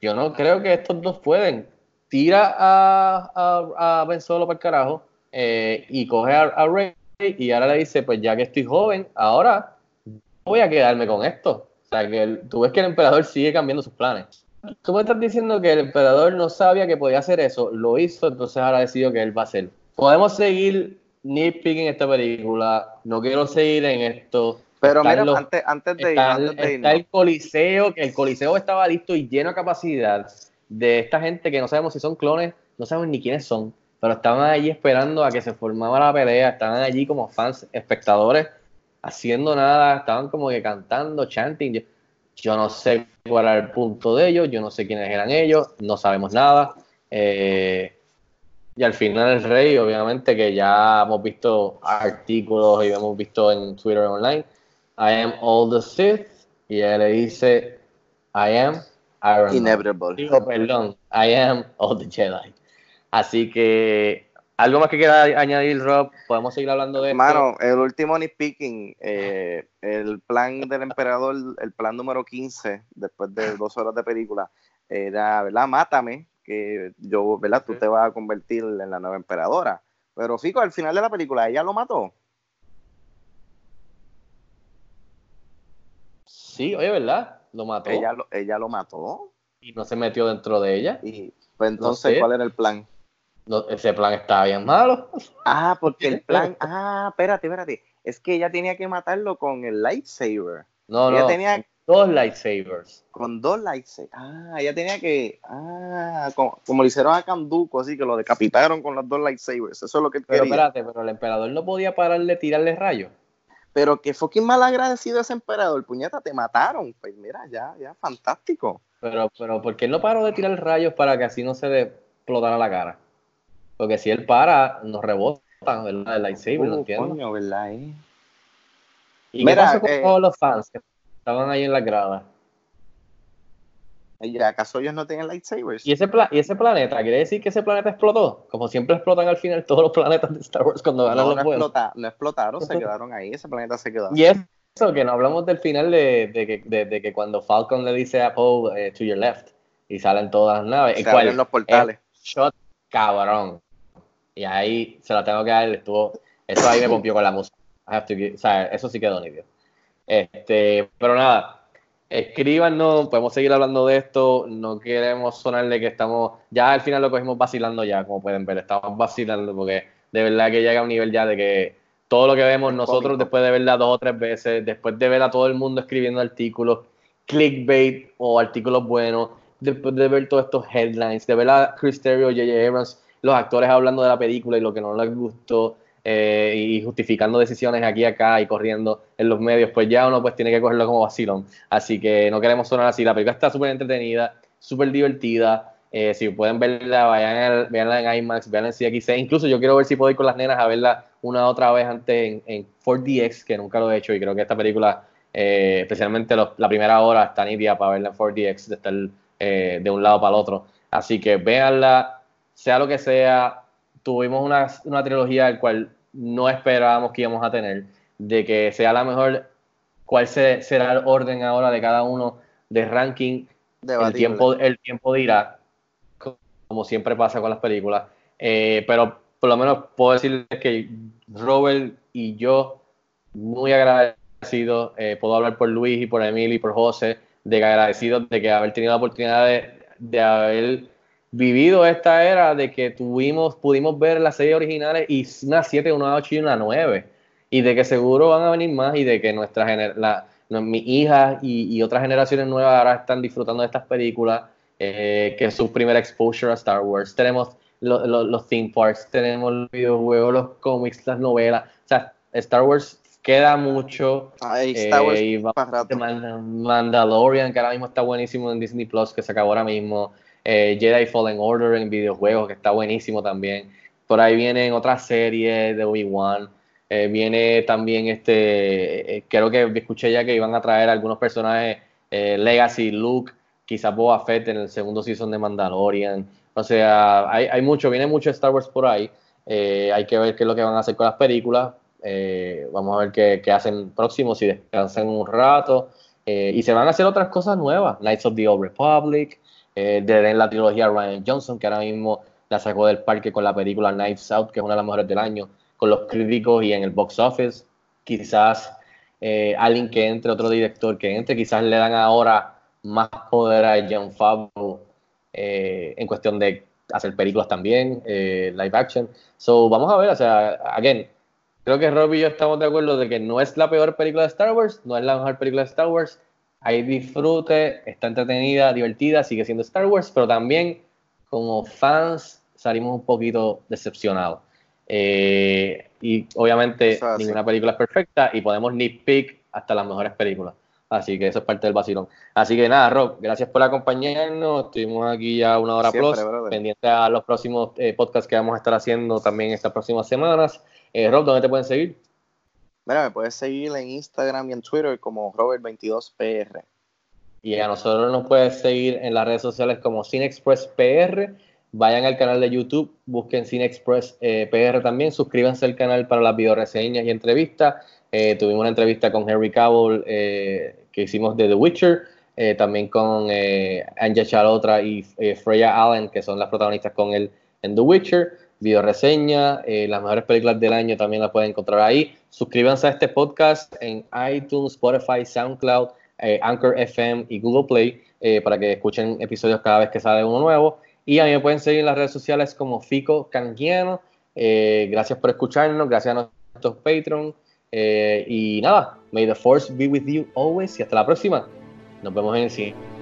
Yo no creo que estos dos pueden. Tira a, a, a Ben Solo para el carajo eh, y coge a, a Rey y ahora le dice, pues ya que estoy joven, ahora voy a quedarme con esto. O sea, que el- tú ves que el emperador sigue cambiando sus planes. Tú me estás diciendo que el emperador no sabía que podía hacer eso, lo hizo, entonces ahora decidió que él va a hacer. Podemos seguir nitpicking esta película, no quiero seguir en esto. Pero mira, los- antes, antes de ir, antes de está el coliseo, que el coliseo estaba listo y lleno de capacidad de esta gente que no sabemos si son clones, no sabemos ni quiénes son, pero estaban allí esperando a que se formara la pelea, estaban allí como fans, espectadores, haciendo nada, estaban como que cantando, chanting. Yo, no sé cuál era el punto de ellos, yo no sé quiénes eran ellos, no sabemos nada. Eh, y al final el rey, obviamente que ya hemos visto artículos y hemos visto en Twitter online, I am all the Sith, y él le dice, I am Iron inevitable. Digo, perdón, I am all the Jedi. Así que, ¿algo más que quiera añadir, Rob? Podemos seguir hablando de esto? Mano, el último nitpicking, eh, el plan del emperador, el plan número 15, después de dos horas de película, era, ¿verdad? Mátame, que yo, ¿verdad? Tú te vas a convertir en la nueva emperadora. Pero Fico, al final de la película, ella lo mató. Sí, oye, ¿verdad? Lo mató Ella lo, ella lo mató. y no se metió dentro de ella. Y pues entonces, sé. ¿cuál era el plan? No, ese plan estaba bien malo. Ah, porque el *laughs* plan. Ah, espérate, espérate. Es que ella tenía que matarlo con el lightsaber. No, ella no, tenía dos lightsabers. con dos lightsabers. Ah, ella tenía que. Ah, como, como le hicieron a Kanduko, así que lo decapitaron con los dos lightsabers. Eso es lo que él Pero quería. espérate, pero el emperador no podía parar de tirarle rayos. Pero que fucking mal agradecido ese emperador, puñeta, te mataron. Pues mira, ya, ya, fantástico. Pero, pero, ¿por qué él no paró de tirar rayos para que así no se le explotara la cara? Porque si él para, nos rebota, ¿verdad? El lightsaber, ¿no Uh, entiendo? coño, ¿verdad? eh? ¿Y Mira, qué pasó con eh, todos los fans que estaban ahí en las gradas? ¿Y ¿Acaso ellos no tienen lightsabers? ¿Y ese, ¿Y ese planeta? ¿Quiere decir que ese planeta explotó? Como siempre explotan al final todos los planetas de Star Wars cuando ganan no, no, los juegos. explota- no explotaron, se quedaron ahí, ese planeta se quedó. Y eso, que no hablamos del final de, de que, de- de que cuando Falcon le dice a Poe, eh, to your left, y salen todas las naves. se abren los portales. es shot cabrón. Y ahí se la tengo que dar, estuvo, eso ahí me pompió con la música. Have to o sea, eso sí quedó nítido. Este, pero nada, escríbanos, podemos seguir hablando de esto, no queremos sonarle que estamos, ya al final lo cogimos vacilando ya, como pueden ver, estamos vacilando porque de verdad que llega a un nivel ya de que todo lo que vemos nosotros después de verla dos o tres veces, después de ver a todo el mundo escribiendo artículos, clickbait o artículos buenos, después de ver todos estos headlines, de ver a Chris Terrio, J.J. Abrams, los actores hablando de la película y lo que no les gustó, eh, y justificando decisiones aquí y acá y corriendo en los medios, pues ya uno pues tiene que cogerlo como vacilón. Así que no queremos sonar así. La película está súper entretenida, súper divertida. Eh, si pueden verla, vayan veanla en IMAX, veanla en CXC. Incluso yo quiero ver si puedo ir con las nenas a verla una otra vez antes en, en 4DX, que nunca lo he hecho. Y creo que esta película, eh, especialmente la primera hora, está nítida para verla en 4DX, de estar de un lado para el otro. Así que véanla, sea lo que sea. Tuvimos una, una trilogía del cual no esperábamos que íbamos a tener, de que sea la mejor, cuál se- será el orden ahora de cada uno de ranking el tiempo, el tiempo dirá, co- como siempre pasa con las películas. Eh, pero por lo menos puedo decirles que Robert y yo, muy agradecidos, eh, puedo hablar por Luis y por Emily y por José, de que agradecidos de que haber tenido la oportunidad de, de haber vivido esta era de que tuvimos, pudimos ver las series originales y una 7, una 8 y una 9. Y de que seguro van a venir más y de que nuestra la, no, mi hija y, y otras generaciones nuevas ahora están disfrutando de estas películas, eh, que es su primer exposure a Star Wars. Tenemos lo- lo- los theme parks, tenemos los videojuegos, los cómics, las novelas. O sea, Star Wars queda mucho. Ay, Star Wars eh, y Mandalorian, que ahora mismo está buenísimo en Disney Plus, que se acabó ahora mismo. Eh, Jedi Fallen Order en videojuegos, que está buenísimo también. Por ahí vienen otras series de Obi-Wan. Eh, viene también este. eh, creo que escuché ya que iban a traer algunos personajes Legacy, Luke, quizás Boba Fett en el segundo season de Mandalorian. O sea, hay, hay mucho, viene mucho Star Wars por ahí. Hay que ver qué es lo que van a hacer con las películas. Vamos a ver qué, qué hacen próximo, si descansan un rato. Y se van a hacer otras cosas nuevas. Knights of the Old Republic, eh, de la trilogía Ryan Johnson, que ahora mismo la sacó del parque con la película Knives Out, que es una de las mejores del año, con los críticos y en el box office. Quizás eh, alguien que entre, otro director que entre, quizás le dan ahora más poder a John Favreau eh, en cuestión de hacer películas también, eh, live action. So, vamos a ver, o sea, again, creo que Rob y yo estamos de acuerdo de que no es la peor película de Star Wars, no es la mejor película de Star Wars. Hay disfrute, está entretenida, divertida, sigue siendo Star Wars, pero también como fans salimos un poquito decepcionados. Eh, y obviamente ninguna película es perfecta y podemos nitpick hasta las mejores películas. Así que eso es parte del vacilón. Así que nada, Rob, gracias por acompañarnos. Estuvimos aquí ya una hora Siempre, plus, brother. pendiente a los próximos eh, podcasts que vamos a estar haciendo también estas próximas semanas. Eh, Rob, ¿dónde te pueden seguir? Mira, me puedes seguir en Instagram y en Twitter como Robert22PR. Y a nosotros nos puedes seguir en las redes sociales como CineExpress PR. Vayan al canal de YouTube, busquen CineExpress eh, PR también. Suscríbanse al canal para las videoreseñas y entrevistas. Eh, tuvimos una entrevista con Henry Cavill eh, que hicimos de The Witcher. también con Anja Chalotra y Freya Allen, que son las protagonistas con él en The Witcher. Videoreseña, eh, las mejores películas del año también las pueden encontrar ahí. Suscríbanse a este podcast en iTunes, Spotify, SoundCloud, eh, Anchor FM y Google Play eh, para que escuchen episodios cada vez que sale uno nuevo. Y a mí me pueden seguir en las redes sociales como Fico Canjiano. Eh, gracias por escucharnos, gracias a nuestros Patreon. Eh, y nada, may the force be with you always y hasta la próxima. Nos vemos en el cine.